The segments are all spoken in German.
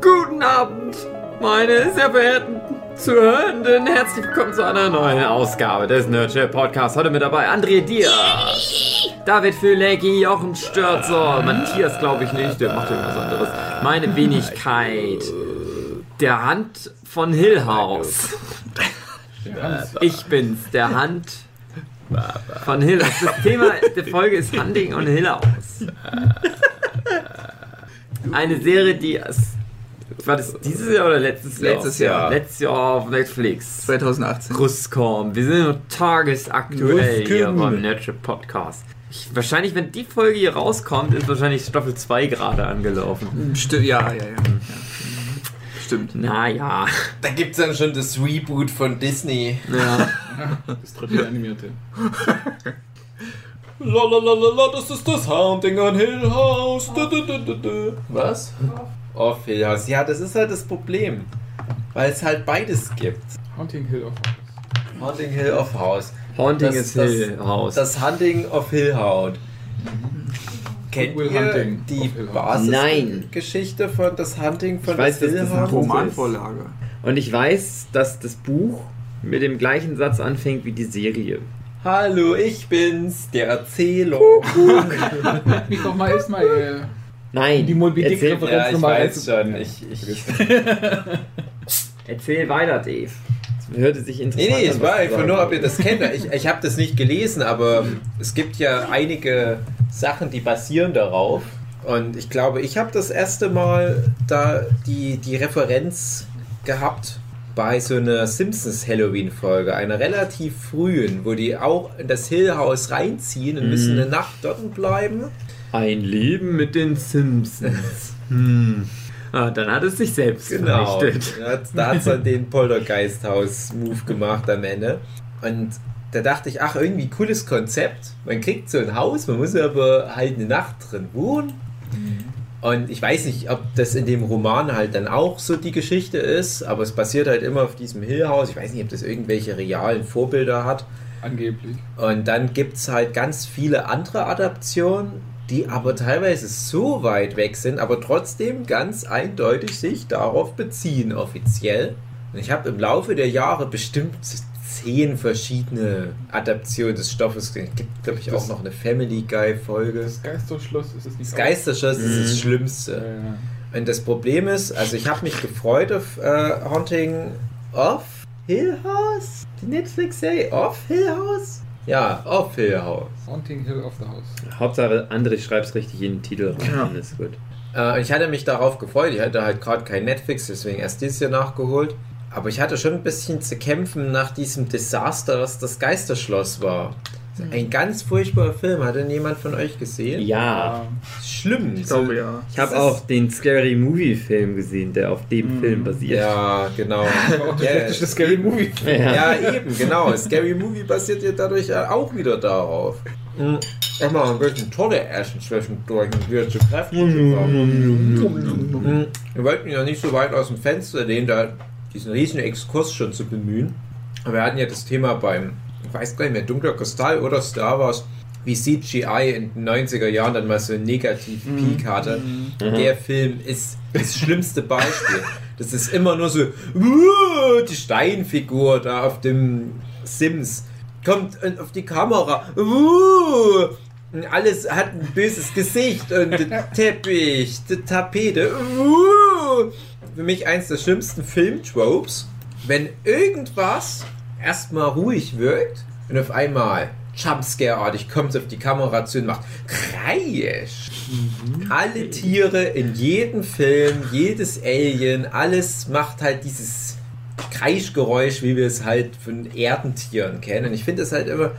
Guten Abend, meine sehr verehrten Zuhörenden. Herzlich willkommen zu einer neuen Ausgabe des Nerdship Podcasts. Heute mit dabei André Diaz, David Fülecki, Jochen Störzer, Matthias glaube ich nicht, der macht irgendwas anderes. Meine Wenigkeit, der Hand von Hillhouse. Ich bin's, der Hand von Hillhouse. Das Thema der Folge ist Hunting on Hillhouse. Eine Serie, die war das dieses Jahr oder letztes Jahr? Letztes Jahr. Letztes Jahr auf Netflix. 2018. Grüßkorn. Wir sind noch tagesaktuell hier beim Netflix Podcast. Ich, wahrscheinlich, wenn die Folge hier rauskommt, ist wahrscheinlich Staffel 2 gerade angelaufen. Stimmt, ja, ja, ja. ja. Stimmt. Naja. Da gibt's dann schon das Reboot von Disney. Ja. Das dritte animierte. Lalalala, das ist das Haunting on Hill House. Du, du, du, du, du. Was? House. Ja, das ist halt das Problem. Weil es halt beides gibt. Haunting Hill of House. Haunting Hill of House. Haunting Das- is das- Hill House. Das Hunting of Hill House. Kennt Will ihr Hunting die House. Basisgeschichte von das Hunting von Ich weiß, das Hill das ein House? Romanvorlage. Und ich weiß, dass das Buch mit dem gleichen Satz anfängt wie die Serie. Hallo, ich bin's, der Erzähler. Nennt mich doch mal Ismail. Nein, Die Moby Dick erzähl, Referenz. Ja, ich Nummer weiß eins. schon. Ich, ich, erzähl weiter, Dave. Das hörte sich Nee, interessant nee, an, es war einfach nur, ob ihr das kennt. Ich, ich habe das nicht gelesen, aber es gibt ja einige Sachen, die basieren darauf. Und ich glaube, ich habe das erste Mal da die, die Referenz gehabt bei so einer Simpsons Halloween-Folge, einer relativ frühen, wo die auch in das Hill House reinziehen und müssen Mhm. eine Nacht dort bleiben. Ein Leben mit den Simpsons. hm. Ah, dann hat es sich selbst Genau. vernichtet. Da hat es dann den Poltergeist-Haus-Move gemacht am Ende. Und da dachte ich, ach, irgendwie cooles Konzept. Man kriegt so ein Haus, man muss aber halt eine Nacht drin wohnen. Und ich weiß nicht, ob das in dem Roman halt dann auch so die Geschichte ist, aber es basiert halt immer auf diesem Hill-Haus. Ich weiß nicht, ob das irgendwelche realen Vorbilder hat. Angeblich. Und dann gibt es halt ganz viele andere Adaptionen, die aber teilweise so weit weg sind, aber trotzdem ganz eindeutig sich darauf beziehen, offiziell. Und ich habe im Laufe der Jahre bestimmt zehn verschiedene Adaptionen des Stoffes gesehen. Es gibt, glaube ich, auch noch eine Family Guy-Folge. Das Geisterschloss ist es nicht Das Geisterschoss ist das Mhm. Ja, Schlimmste. ja. Und das Problem ist, also ich habe mich gefreut auf äh, Haunting of Hill House? Die Netflix-Serie Off Hill House? Ja, Off Hill House. Haunting Hill of the House. Hauptsache, André schreibt es richtig in den Titel rein. Ja. Ist gut. Äh, ich hatte mich darauf gefreut. Ich hatte halt gerade kein Netflix, deswegen erst dieses Jahr nachgeholt. Aber ich hatte schon ein bisschen zu kämpfen nach diesem Desaster, was das Geisterschloss war. Ein ganz furchtbarer Film. Hat denn jemand von euch gesehen? Ja, Schlimm. Ich glaube ja. ich habe auch den Scary Movie Film gesehen, der auf dem Mhm. Film basiert. Ja, genau. Auch der Ja, schlechteste Scary Movie. Ja. Ja, eben, genau. Scary Movie basiert ja dadurch auch wieder darauf. Mhm. Immer ein bisschen tolle Essen zwischendurch und wieder zu Kräften zu kommen. Mhm. Wir wollten ja nicht so weit aus dem Fenster lehnen, da diesen riesen Exkurs schon zu bemühen. Aber wir hatten ja das Thema beim, ich weiß gar nicht mehr, Dunkler Kristall oder Star Wars, wie CGI in den 90er Jahren dann mal so einen negativen Peak hatte. Der Film ist das schlimmste Beispiel. Das ist immer nur so, "Uh, die Steinfigur da auf dem Sims kommt äh, auf die Kamera. Uh, und alles hat ein böses Gesicht und der Teppich, die Tapete. Uh. Für mich eins der schlimmsten Filmtropes, wenn irgendwas erstmal ruhig wirkt und auf einmal Jumpscare-artig kommt auf die Kamera zu und macht Kreisch. Alle Tiere in jedem Film, jedes Alien, alles macht halt dieses Kreischgeräusch, wie wir es halt von Erdentieren kennen. Und ich finde es halt immer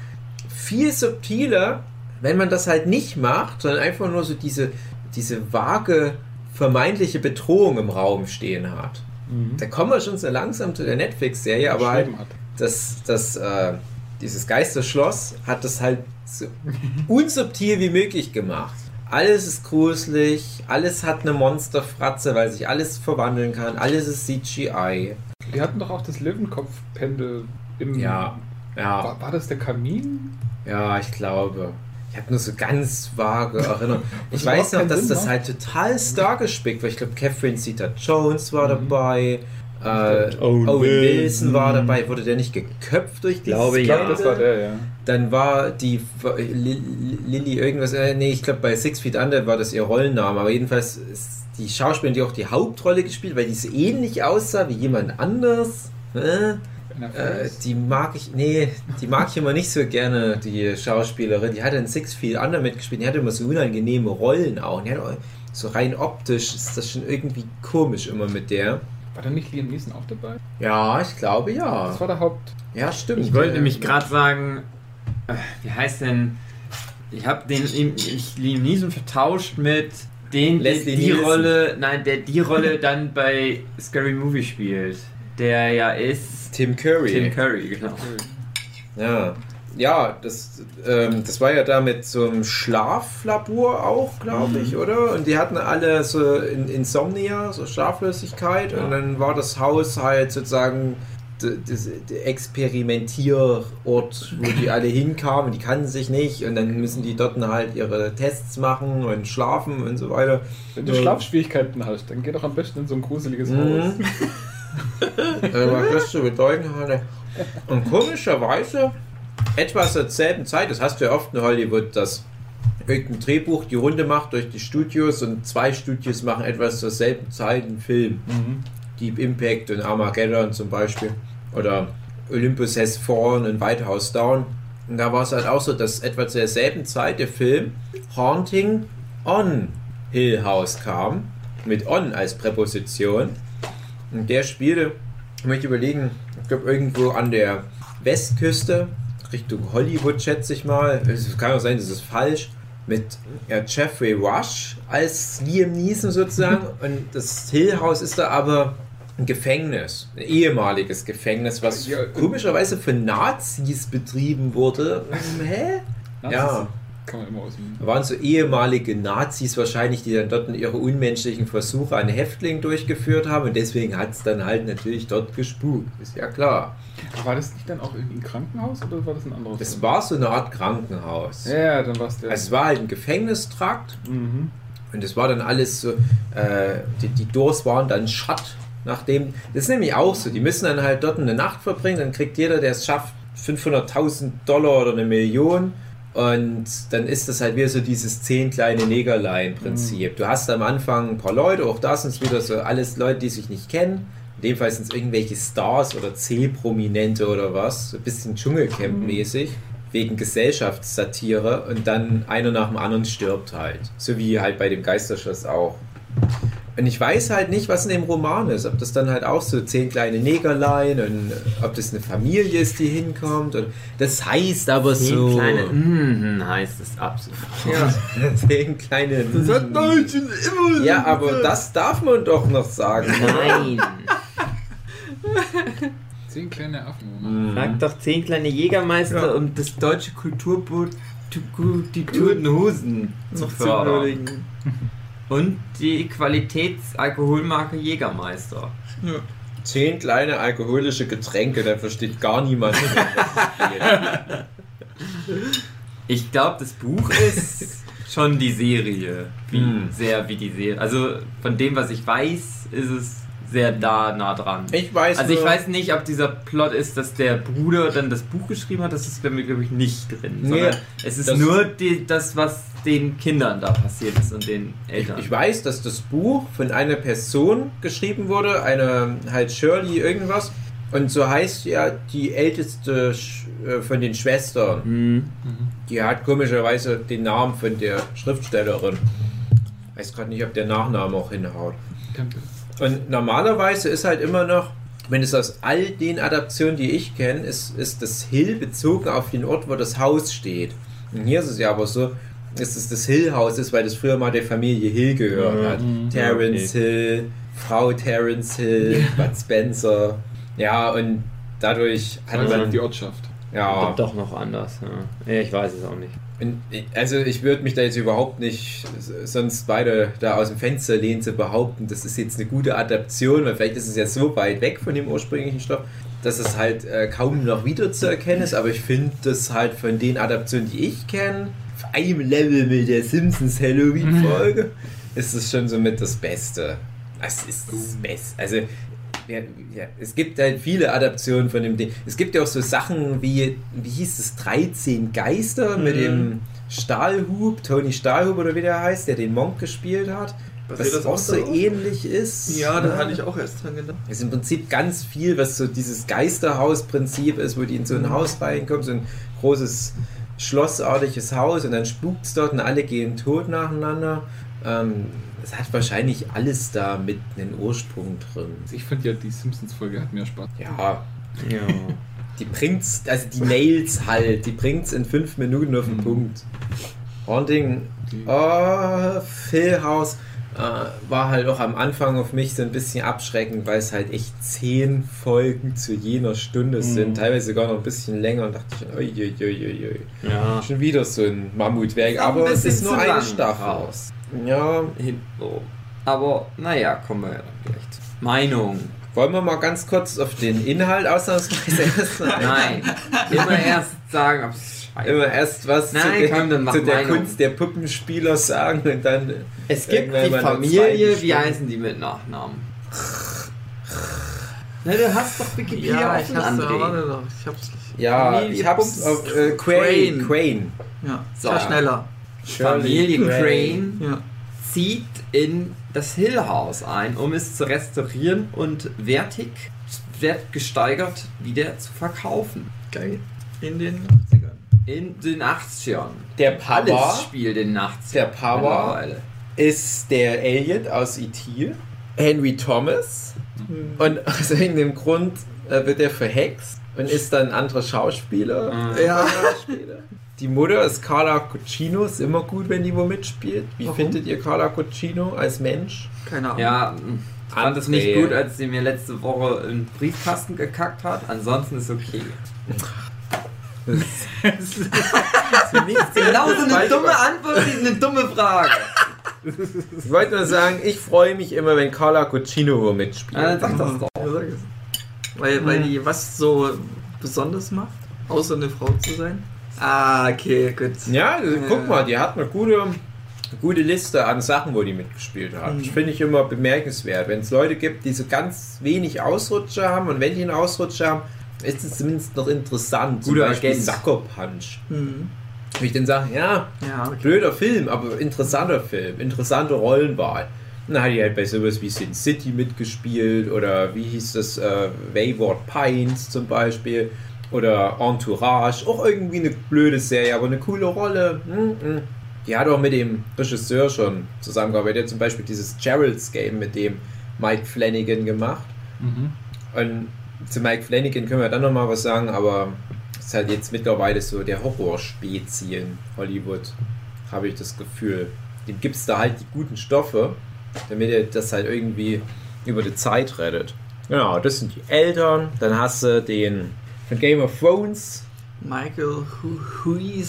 viel subtiler, wenn man das halt nicht macht, sondern einfach nur so diese, diese vage, vermeintliche Bedrohung im Raum stehen hat. Da kommen wir schon so langsam zu der Netflix-Serie, aber halt. Das, das, äh, dieses Geisterschloss hat das halt so unsubtil wie möglich gemacht. Alles ist gruselig, alles hat eine Monsterfratze, weil sich alles verwandeln kann, alles ist CGI. Die hatten doch auch das Löwenkopfpendel im. Ja, ja, War, war das der Kamin? ja, ich glaube. Ich habe nur so ganz vage Erinnerungen. Ich weiß noch, dass Sinn, das ne? halt total stargespickt war. Ich glaube, Catherine Zeta-Jones war Mhm. dabei. Äh, Owen Owen, Wilson. Wilson war dabei. Wurde der nicht geköpft durch dieses Glaube, Ich ja. glaube, das war der, ja. Dann war die Li- Lilly irgendwas, äh, nee, ich glaube bei Six Feet Under war das ihr Rollenname, aber jedenfalls ist die Schauspielerin, die auch die Hauptrolle gespielt, weil die so ähnlich aussah wie jemand anders. Äh, Einer äh, Face. die mag ich, nee, die mag ich immer nicht so gerne, die Schauspielerin. Die hatte in Six Feet Under mitgespielt, die hatte immer so unangenehme Rollen auch. Die auch so rein optisch ist das schon irgendwie komisch immer mit der. War da nicht Liam Neeson auch dabei? Ja, ich glaube ja. Das war der Haupt. Ja, stimmt. Ich wollte nämlich gerade sagen, äh, wie heißt denn, ich habe den ich, Liam Neeson vertauscht mit den, die, Leslie die Nielsen. Rolle, nein, der die Rolle dann bei Scary Movie spielt, der ja ist Tim Curry. Tim Curry, genau. Ja, ja das, ähm, das war ja da mit so einem Schlaflabor auch, glaube ich, oder? Und die hatten alle so in Insomnia, so Schlaflosigkeit. Und dann war das Haus halt sozusagen der Experimentierort, wo die alle hinkamen. Die kannten sich nicht und dann müssen die dort halt ihre Tests machen und schlafen und so weiter. Wenn du Ja. Schlafschwierigkeiten hast, dann geh doch am besten in so ein gruseliges Haus. Mhm. Äh, was das zu bedeuten hatte. Und komischerweise, etwas zur selben Zeit, das hast du ja oft in Hollywood, dass irgendein Drehbuch die Runde macht durch die Studios und zwei Studios machen etwas zur selben Zeit einen Film. Mhm. Deep Impact und Armageddon zum Beispiel. Oder Olympus Has Fallen und White House Down. Und da war es halt auch so, dass etwa zur selben Zeit der Film Haunting on Hill House kam. Mit on als Präposition. Und der spielte, ich möchte überlegen, ich glaube irgendwo an der Westküste, Richtung Hollywood schätze ich mal. Es kann auch sein, das ist falsch. Mit ja, Jeffrey Rush als Liam Neeson sozusagen. Und das Hill House ist da aber ein Gefängnis, ein ehemaliges Gefängnis, was Ja, komischerweise von Nazis betrieben wurde. Hm, Hä? Nazis Ja. Kann man immer aus dem. Da waren so ehemalige Nazis wahrscheinlich, die dann dort ihre unmenschlichen Versuche an Häftlingen durchgeführt haben und deswegen hat es dann halt natürlich dort gespukt. Ist ja klar. Aber war das nicht dann auch irgendwie ein Krankenhaus oder war das ein anderes? Das Film? war so eine Art Krankenhaus. Ja, ja, dann war es der. Also es war halt ein Gefängnistrakt mhm. und es war dann alles so, äh, die, die Doors waren dann Schatt, nachdem, das ist nämlich auch so, die müssen dann halt dort eine Nacht verbringen, dann kriegt jeder, der es schafft, 500.000 Dollar oder eine Million und dann ist das halt wieder so dieses zehn kleine Negerlein-Prinzip. Du hast am Anfang ein paar Leute, auch da sind es wieder so alles Leute, die sich nicht kennen. In dem Fall sind es irgendwelche Stars oder C-Prominente oder was, so ein bisschen Dschungelcamp-mäßig, wegen Gesellschaftssatire und dann einer nach dem anderen stirbt halt. So wie halt bei dem Geisterschuss auch. Und ich weiß halt nicht, was in dem Roman ist. Ob das dann halt auch so zehn kleine Negerlein und ob das eine Familie ist, die hinkommt. Und das heißt aber Zehn so. kleine mhm, heißt es absolut. Ja, zehn kleine. Deutschen immer. Ja, aber das darf man doch noch sagen. Nein. Zehn kleine Affen. Mhm. Frag doch zehn kleine Jägermeister, Ja. um das deutsche Kulturboot tu- die Toten Hosen zu fördern. Und die Qualitätsalkoholmarke Jägermeister. Zehn kleine alkoholische Getränke, da versteht gar niemand. mehr, was es Ich glaube, das Buch ist schon die Serie. Wie, Hm. Sehr wie die Serie. Also von dem, was ich weiß, ist es sehr da nah dran. Ich weiß Also ich weiß nicht, ob dieser Plot ist, dass der Bruder dann das Buch geschrieben hat. Das ist bei mir, glaube ich, nicht drin. Nee, sondern es ist das- nur die, das, was den Kindern da passiert ist und den Eltern. Ich weiß, dass das Buch von einer Person geschrieben wurde, eine halt Shirley irgendwas. Und so heißt ja die älteste Sch äh, von den Schwestern. Hm. Die hat komischerweise den Namen von der Schriftstellerin. Weiß gerade nicht, ob der Nachname auch hinhaut. Und normalerweise ist halt immer noch, wenn es aus all den Adaptionen, die ich kenne, ist, ist das Hill bezogen auf den Ort, wo das Haus steht. Und hier ist es ja aber so, dass es das Hill-Haus ist, weil das früher mal der Familie Hill gehört hat. mhm. Terence Hill, Frau Terence Hill, Bud Spencer. Ja, und dadurch hat Also man. die Ortschaft. Ja, Doch noch anders. Ja, ich weiß es auch nicht. Also ich würde mich da jetzt überhaupt nicht sonst beide da aus dem Fenster lehnen zu behaupten, das ist jetzt eine gute Adaption, weil vielleicht ist es ja so weit weg von dem ursprünglichen Stoff, dass es halt äh, kaum noch wiederzuerkennen ist, aber ich finde das halt von den Adaptionen, die ich kenne, einem Level mit der Simpsons Halloween-Folge, ist es schon so mit das Beste. Es ist das Beste. Also, ja, ja, es gibt halt viele Adaptionen von dem Ding. Es gibt ja auch so Sachen wie, wie hieß es, 13 Geister mit Mhm. dem Stahlhub, Tony Stahlhub oder wie der heißt, der den Monk gespielt hat. Basiert Was das auch auch so darauf? ähnlich ist. Ja, da hatte ich auch erst dran gedacht. Es ist im Prinzip ganz viel, was so dieses Geisterhaus-Prinzip ist, wo die in so ein Haus reinkommen, so ein großes schlossartiges Haus und dann spukt es dort und alle gehen tot nacheinander. Ähm, es hat wahrscheinlich alles da mit einem Ursprung drin. Ich finde ja, die Simpsons-Folge hat mehr Spaß. Ja, Ja. die bringt's, also die Nails halt, die bringt's in fünf Minuten auf den Mhm. Punkt. Haunting, oh, Phil House äh, war halt auch am Anfang auf mich so ein bisschen abschreckend, weil es halt echt zehn Folgen zu jener Stunde sind, teilweise sogar noch ein bisschen länger und dachte ich, ui, ui, ui. Ja. schon wieder so ein Mammutwerk, ein aber es ist nur eine Staffel. raus. Ja, Hin- so. Aber naja, kommen wir ja dann gleich zu. Meinung. wollen wir mal ganz kurz auf den Inhalt ausnahmsweise erst Nein. Immer erst sagen, ob es scheiße immer erst was Nein, zu, der, komm, dann mach zu der Meinung. Kunst der Puppenspieler sagen und dann Es gibt die Familie, wie heißen die mit Nachnamen? Na, du hast doch Wikipedia Ja, ich hab's André. warte doch. Ich hab's. Ja, Familie ich hab's auf äh, Crane. Crane. Crane. Ja, So. war schneller. Familie Crane Ja. zieht in das Hill House ein, um es zu restaurieren und wertig, wertgesteigert wieder zu verkaufen. Geil. In den 80ern. In den 80ern. Der Papa Alles spielt in den 80ern. Der Papa mittlerweile. ist der Elliot aus E.T., Henry Thomas. Mhm. Und aus irgendeinem Grund äh, wird er verhext und ist dann ein anderer Schauspieler. Ah. Ja. Die Mutter ist Carla Cucino, ist immer gut, wenn die wo mitspielt. Wie Warum? findet ihr Carla Cucino als Mensch? Keine Ahnung. Ja, ich fand es nicht gut, als sie mir letzte Woche einen Briefkasten gekackt hat. Ansonsten ist okay. Genau so eine dumme Antwort wie eine dumme Frage. Ich wollte nur sagen, ich freue mich immer, wenn Carla Cucino wo mitspielt. Ja, dann sag das doch. Weil, weil die was so besonders macht, außer eine Frau zu sein. Ah, okay, gut. Ja, also, Ja. guck mal, die hat eine gute, eine gute Liste an Sachen, wo die mitgespielt hat. Mhm. Das finde ich immer bemerkenswert. Wenn es Leute gibt, die so ganz wenig Ausrutscher haben und wenn die einen Ausrutscher haben, ist es zumindest noch interessant. Zum Guter Beispiel Agent. Sucker Punch. Mhm. Ich dann sage, ja, Ja, okay. blöder Film, aber interessanter Film, interessante Rollenwahl. Und dann hat die halt bei sowas wie Sin City mitgespielt oder wie hieß das, äh, Wayward Pines zum Beispiel oder Entourage, auch irgendwie eine blöde Serie, aber eine coole Rolle. Hm, hm. Die hat auch mit dem Regisseur schon zusammengearbeitet, der hat zum Beispiel dieses Gerald's Game mit dem Mike Flanagan gemacht. Mhm. Und zu Mike Flanagan können wir dann nochmal was sagen, aber es ist halt jetzt mittlerweile so der Horrorspezi in Hollywood, habe ich das Gefühl. Dem gibt es da halt die guten Stoffe, damit er das halt irgendwie über die Zeit rettet. Genau, das sind die Eltern. Dann hast du den von Game of Thrones, Michael Hu-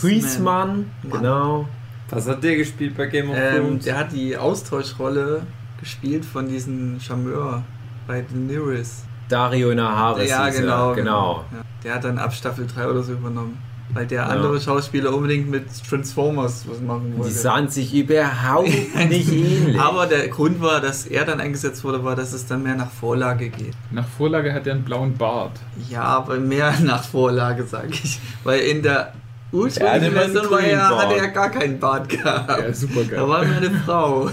Huisman. Genau. Was hat der gespielt bei Game of Ähm, Thrones? der hat die Austauschrolle gespielt von diesem Charmeur bei Daenerys. Dario Naharis. ja, er, genau. genau. Ja, der hat dann ab Staffel 3 oder so übernommen. Weil der Ja. andere Schauspieler unbedingt mit Transformers was machen Die wollte. sahen sich überhaupt nicht ähnlich. Aber der Grund war, dass er dann eingesetzt wurde, war, dass es dann mehr nach Vorlage geht. Nach Vorlage hat er einen blauen Bart. Ja, aber mehr nach Vorlage, sag ich. Weil in der Er ursprünglichen Version war er, hatte er gar keinen Bart gehabt. Ja, super Da geil. war nur eine Frau.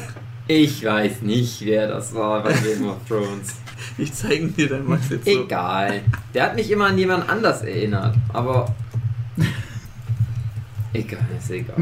Ich weiß nicht, wer das war bei Game of Thrones. Ich zeige dir dann mal jetzt so. Egal. Der hat mich immer an jemand anders erinnert, aber. Egal, ist egal.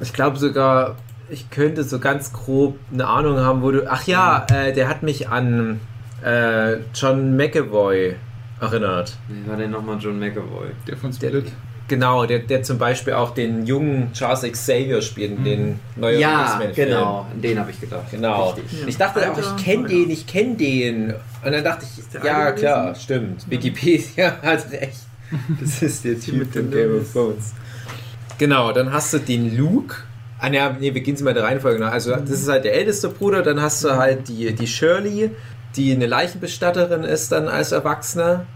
Ich glaube sogar, ich könnte so ganz grob eine Ahnung haben, wo du. Ach ja, äh, der hat mich an äh, John McAvoy erinnert. Wer war denn nochmal John McAvoy? Der von Der, Split. genau, der, der zum Beispiel auch den jungen Charles Xavier spielt, in den neuen Ja, genau, an den habe ich gedacht. Genau. Ja. Ich dachte auch, Alter, ich kenne ja. den, ich kenne den. Und dann dachte ich, ja klar, gewesen? stimmt. Wikipedia hat recht. Das ist der Typ mit den Game of. Thrones. Genau, dann hast du den Luke. Ah, ne, nee, wir gehen mal der Reihenfolge nach. Also, das ist halt der älteste Bruder. Dann hast du halt die, die Shirley, die eine Leichenbestatterin ist, dann als Erwachsene.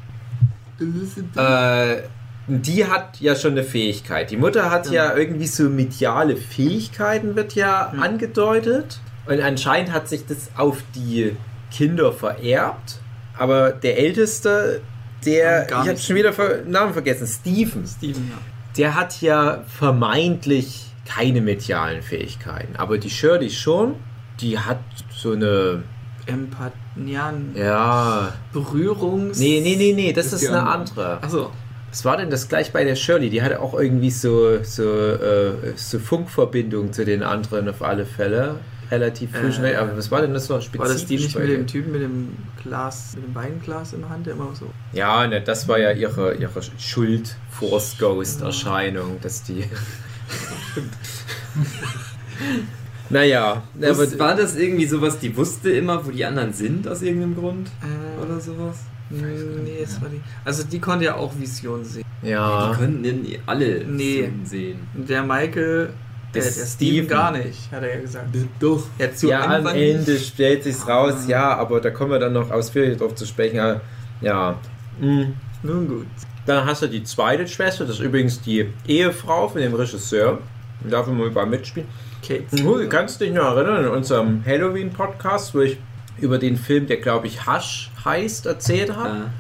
Äh, die hat ja schon eine Fähigkeit. Die Mutter hat ja, irgendwie so mediale Fähigkeiten, wird ja Mhm. angedeutet. Und anscheinend hat sich das auf die Kinder vererbt. Aber der Älteste, der, ich habe schon wieder ver Namen vergessen, Steven, Steven, ja. der hat ja vermeintlich keine medialen Fähigkeiten. Aber die Shirley schon. Die hat so eine, Empath ja, Berührungs... nee, nee, nee, nee, das ist ist eine andere. andere. Achso. Was war denn das gleich bei der Shirley? Die hatte auch irgendwie so, so, äh, so Funkverbindung zu den anderen auf alle Fälle. Relativ früh Äh, schon. Aber was war denn das so spezifisch? War das die nicht mit dem Typen mit dem Glas, mit dem Weinglas in der Hand, der immer so... Ja, ne, das war ja ihre, ihre Schuld-Force-Ghost-Erscheinung, dass die. naja, aber Was, war das irgendwie sowas, die wusste immer, wo die anderen sind, aus irgendeinem Grund? Äh, Oder sowas? Nee, es war die... Also die konnte ja auch Visionen sehen. ja. Die könnten denn alle Nee. Visionen sehen. Der Michael... Der, der Steven. Gar nicht, hat er ja gesagt. Doch. Ja, zu ja, am Ende stellt sich's raus, Ah. ja, aber da kommen wir dann noch ausführlich drauf zu sprechen. Ja, ja. Mm. Nun gut. Dann hast du die zweite Schwester, das ist übrigens die Ehefrau von dem Regisseur. Darf immer überall mitspielen. Kate. Du kannst dich noch erinnern in unserem Halloween-Podcast, wo ich über den Film, der glaube ich Hush heißt, erzählt habe, Ja.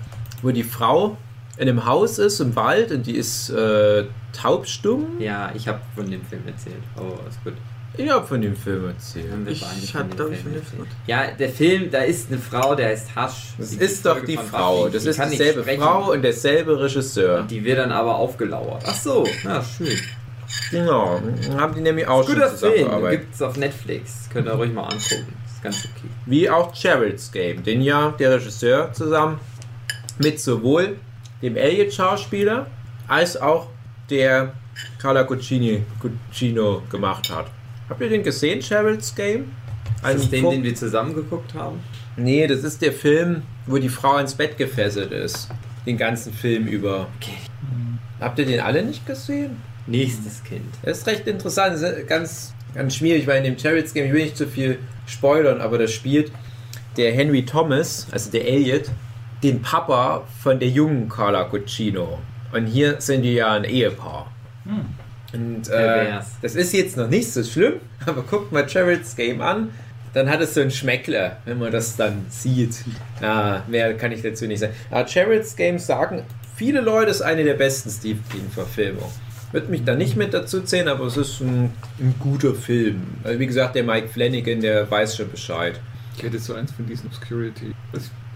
wo die Frau in einem Haus ist im Wald und die ist äh, taubstumm. ja, ich habe von dem Film erzählt. Oh, ist gut. Ich habe von dem Film erzählt. Ich beide hab, von dem Film von erzählt. Ja, der Film, da ist eine Frau, der heißt Hush. Das Die ist doch Folge die von Frau, Buffy. das Die ist dieselbe. Frau und derselbe Regisseur. Und die wird dann aber aufgelauert. Ach so, ja, schön. Genau, haben die nämlich auch schon Film, zusammengearbeitet. gibt es auf Netflix. Könnt ihr ruhig mal angucken. Ist ganz okay. Wie auch Gerald's Game, den ja der Regisseur zusammen mit sowohl dem Elliot-Schauspieler als auch der Carla Cucini, Cucino gemacht hat. Habt ihr den gesehen, Gerald's Game? Ist das den, den wir zusammen geguckt haben? Nee, das ist der Film, wo die Frau ins Bett gefesselt ist. Den ganzen Film über. Okay. Habt ihr den alle nicht gesehen? Nächstes Kind. Das ist recht interessant, das ist ganz, ganz schwierig, weil in dem Chariots Game, ich will nicht zu viel spoilern, aber da spielt der Henry Thomas, also der Elliot, den Papa von der jungen Carla Cucino. Und hier sind die ja ein Ehepaar. Und äh, das ist jetzt noch nicht so schlimm, aber guckt mal Chariots Game an, dann hat es so ein Schmeckler, wenn man das dann sieht. Ja, mehr kann ich dazu nicht sagen. Aber Chariots Game sagen, viele Leute ist eine der besten Steve King-Verfilmungen. Würde mich da nicht mit dazu zählen, aber es ist ein, ein guter Film. Also wie gesagt, der Mike Flanagan, der weiß schon Bescheid. Ich hätte so eins von diesen Obscurity.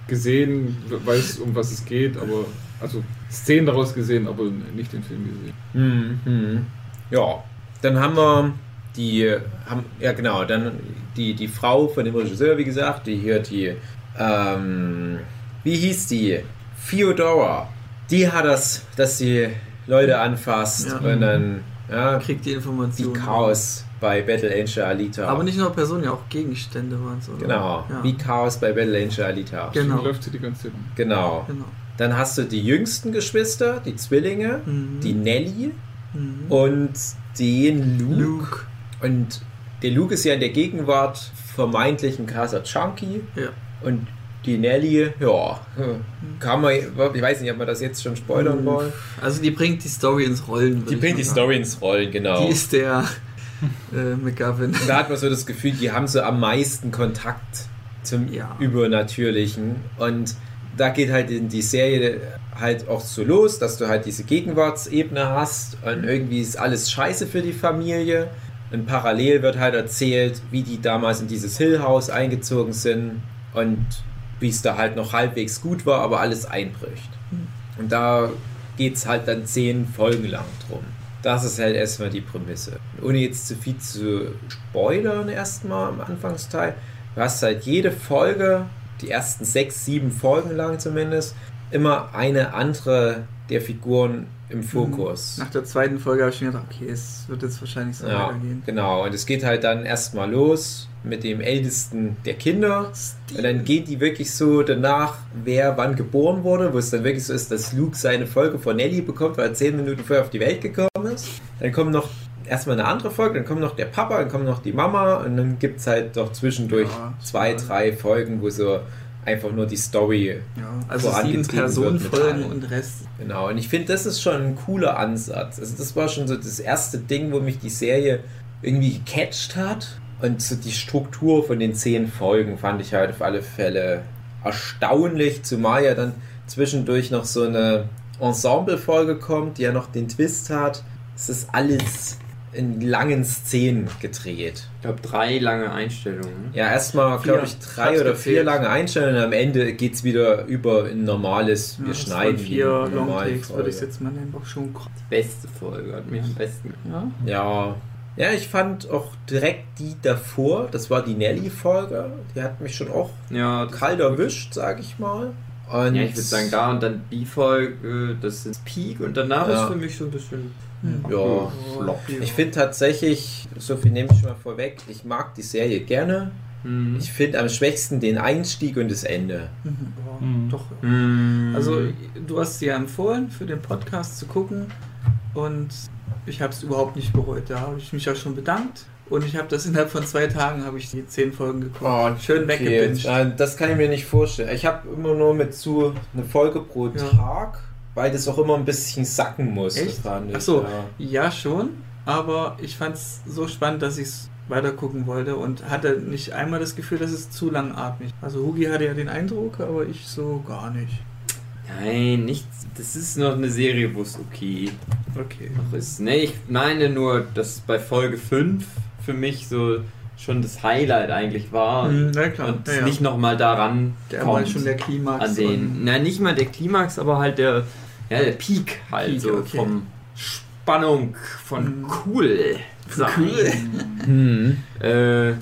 Gesehen, weiß um was es geht, aber also Szenen daraus gesehen, aber nicht den Film gesehen. Mhm. Ja, dann haben wir die, haben, ja genau, dann die, die Frau von dem Regisseur, wie gesagt, die hier die, ähm, wie hieß die? Theodora. Die hat das, dass sie Leute anfasst Ja. und dann, ja, Kriegt die die Informationen. Chaos bei Battle Angel Alita. Aber nicht nur Personen, ja auch Gegenstände waren es, oder? Genau, Ja. wie Chaos bei Battle Angel Alita. Genau. Läuft sie die ganze Zeit. Genau. Genau. Dann hast du die jüngsten Geschwister, die Zwillinge, Mhm. die Nelly Mhm. und den Luke. Luke. Und der Luke ist ja in der Gegenwart vermeintlich ein krasser Junkie. Ja. Und die Nelly, ja, kann man, ich weiß nicht, ob wir das jetzt schon spoilern wollen. Also die bringt die Story ins Rollen. Die bringt die. Story ins Rollen, genau. Die ist der äh, McGovern. Da hat man so das Gefühl, die haben so am meisten Kontakt zum Ja. Übernatürlichen. Und da geht halt in die Serie halt auch so los, dass du halt diese Gegenwartsebene hast und irgendwie ist alles scheiße für die Familie. Und parallel wird halt erzählt, wie die damals in dieses Hill House eingezogen sind und wie es da halt noch halbwegs gut war, aber alles einbricht. Und da geht es halt dann zehn Folgen lang drum. Das ist halt erstmal die Prämisse. Ohne jetzt zu viel zu spoilern erstmal am Anfangsteil. Du hast halt jede Folge, die ersten sechs, sieben Folgen lang zumindest, immer eine andere der Figuren im Fokus. Nach der zweiten Folge habe ich mir gedacht, okay, es wird jetzt wahrscheinlich so Ja, weitergehen. genau. Und es geht halt dann erstmal los mit dem ältesten der Kinder. Und dann geht die wirklich so danach, wer wann geboren wurde, wo es dann wirklich so ist, dass Luke seine Folge von Nelly bekommt, weil er zehn Minuten vorher auf die Welt gekommen ist. Dann kommt noch erstmal eine andere Folge, dann kommt noch der Papa, dann kommt noch die Mama und dann gibt es halt doch zwischendurch Ja, zwei, drei Folgen, wo so einfach nur die Story. Ja, also sieben mit allen. und Rest. Genau, und ich finde, das ist schon ein cooler Ansatz. Also das war schon so das erste Ding, wo mich die Serie irgendwie gecatcht hat. Und so die Struktur von den zehn Folgen fand ich halt auf alle Fälle erstaunlich, zumal ja dann zwischendurch noch so eine Ensemble-Folge kommt, die ja noch den Twist hat. Es ist alles in langen Szenen gedreht. Ich glaube, drei lange Einstellungen. Ja, erstmal, glaube ich, drei oder vier lange Einstellungen und am Ende geht es wieder über ein normales, wir Ja, schneiden waren vier die normale Longtakes, würde ich jetzt mal nennen. Auch schon krass. Beste Folge, hat mir am besten gefallen. Ja. Ja. Ja, ich fand auch direkt die davor, das war die Nelly-Folge, die hat mich schon auch Ja, kalt erwischt, sag ich mal. Und Ja, ich würde sagen, da und dann die Folge, das ist Peak und danach Ja. ist für mich so ein bisschen Hm. Ja. abgefloppt. Ich finde tatsächlich, so viel nehme ich schon mal vorweg, ich mag die Serie gerne. Mhm. Ich finde am schwächsten den Einstieg und das Ende. Mhm. Ja, Mhm. Doch. Mhm. Also, du hast sie ja empfohlen, für den Podcast zu gucken. Und ich habe es überhaupt nicht bereut. Da habe ich mich auch schon bedankt. Und ich habe das innerhalb von zwei Tagen, habe ich die zehn Folgen geguckt. Schön weggebinged. Nein, das kann ich mir nicht vorstellen. Ich habe immer nur mit zu eine Folge pro Ja. Tag, weil das auch immer ein bisschen sacken muss. Echt? Fand ich. Ach so. Ja. Ja, schon. Aber ich fand es so spannend, dass ich es weiter gucken wollte und hatte nicht einmal das Gefühl, dass es zu langatmig. Also Hugi hatte ja den Eindruck, aber ich so gar nicht. Nein, nichts. Das ist noch eine Serie, wo es okay Okay. noch ist. Ne, ich meine nur, dass bei Folge 5 für mich so schon das Highlight eigentlich war. Mhm, na klar. Und Ja, ja. nicht nochmal daran Der war kommt. schon der Klimax. an den. Na, nicht mal der Klimax, aber halt der, ja, der Peak halt Peak, so okay. vom Spannung, von Mhm. cool. sein. Cool. Hm. Äh,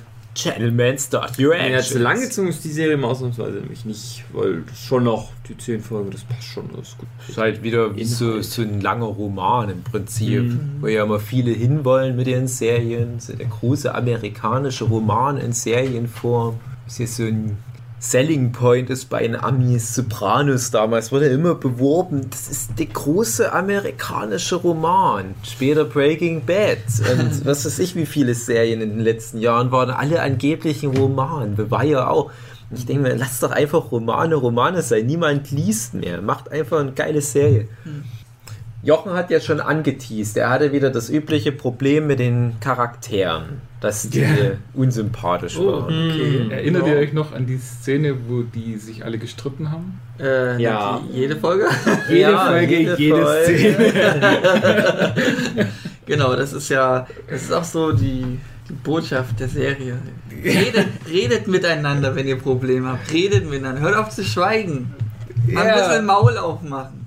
Gentleman, start your engines. zu lang gezogen ist, die Serie mal ausnahmsweise nämlich nicht, weil das schon noch die 10 Folgen, das passt schon, das ist gut. Das ist halt wieder wie so, so ein langer Roman im Prinzip, Mhm. wo ja immer viele hinwollen mit ihren Serien. So der große amerikanische Roman in Serienform. Das ist jetzt so ein Selling Point ist bei den Amis Sopranos damals, wurde immer beworben, das ist der große amerikanische Roman. Später Breaking Bad und was weiß ich, wie viele Serien in den letzten Jahren waren, alle angeblich ein Roman. The Wire auch. Ich denke mir, lass doch einfach Romane Romane sein. Niemand liest mehr. Macht einfach eine geile Serie. Jochen hat ja schon angeteased, er hatte wieder das übliche Problem mit den Charakteren, dass die Ja. unsympathisch Oh, waren. okay. Erinnert Ja. ihr euch noch an die Szene, wo die sich alle gestritten haben? Äh, Ja. jede Folge? Jede Ja, Folge, jede jede, Folge. Szene. genau, das ist ja, das ist auch so die, die Botschaft der Serie. Redet, redet miteinander, wenn ihr Probleme habt. Redet miteinander. Hört auf zu schweigen. Mal ein Ja. bisschen Maul aufmachen.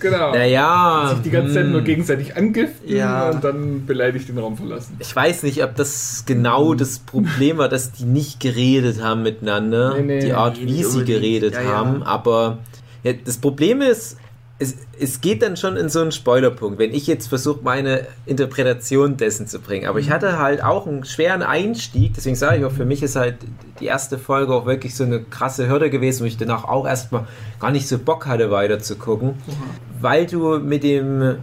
Genau. Naja, sich die ganze Zeit hm, nur gegenseitig angiften Ja. und dann beleidigt den Raum verlassen. ich weiß nicht, ob das genau das Problem war, dass die nicht geredet haben miteinander, Nee, nee. die Art, Nee, wie sie unbedingt. geredet Ja, ja. haben, aber ja, das Problem ist, es, es geht dann schon in so einen Spoilerpunkt, wenn ich jetzt versuche, meine Interpretation dessen zu bringen. Aber Mhm. ich hatte halt auch einen schweren Einstieg, deswegen sage ich auch, für mich ist halt die erste Folge auch wirklich so eine krasse Hürde gewesen, wo ich danach auch erstmal gar nicht so Bock hatte, weiter zu gucken, weil du mit dem,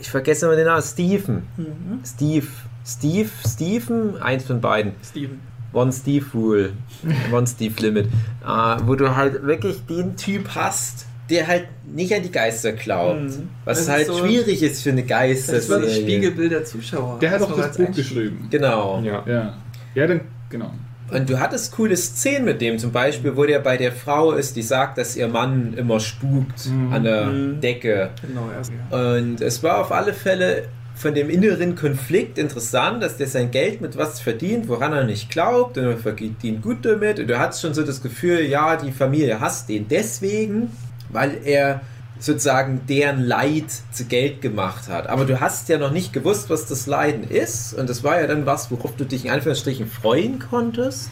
ich vergesse immer den Namen, Stephen, Mhm. Steve, Steve, Stephen, eins von beiden. Steven. One Steve Rule, One Steve Limit, äh, wo du halt wirklich den Typ hast, der halt nicht an die Geister glaubt. Mhm. Was Das ist halt so- schwierig ist für eine Das war das Spiegelbild der Zuschauer. Der hat Das auch noch das Buch geschrieben. Genau. Ja. Ja. Ja, dann, genau. Und du hattest coole Szenen mit dem, zum Beispiel, wo der bei der Frau ist, die sagt, dass ihr Mann immer spukt Mhm. an der Mhm. Decke. Genau, erst. Ja. Und es war auf alle Fälle von dem inneren Konflikt interessant, dass der sein Geld mit was verdient, woran er nicht glaubt und er verdient gut damit. Und du hattest schon so das Gefühl, ja, die Familie hasst den deswegen, weil er sozusagen deren Leid zu Geld gemacht hat. Aber du hast ja noch nicht gewusst, was das Leiden ist. Und das war ja dann was, worauf du dich in Anführungsstrichen freuen konntest.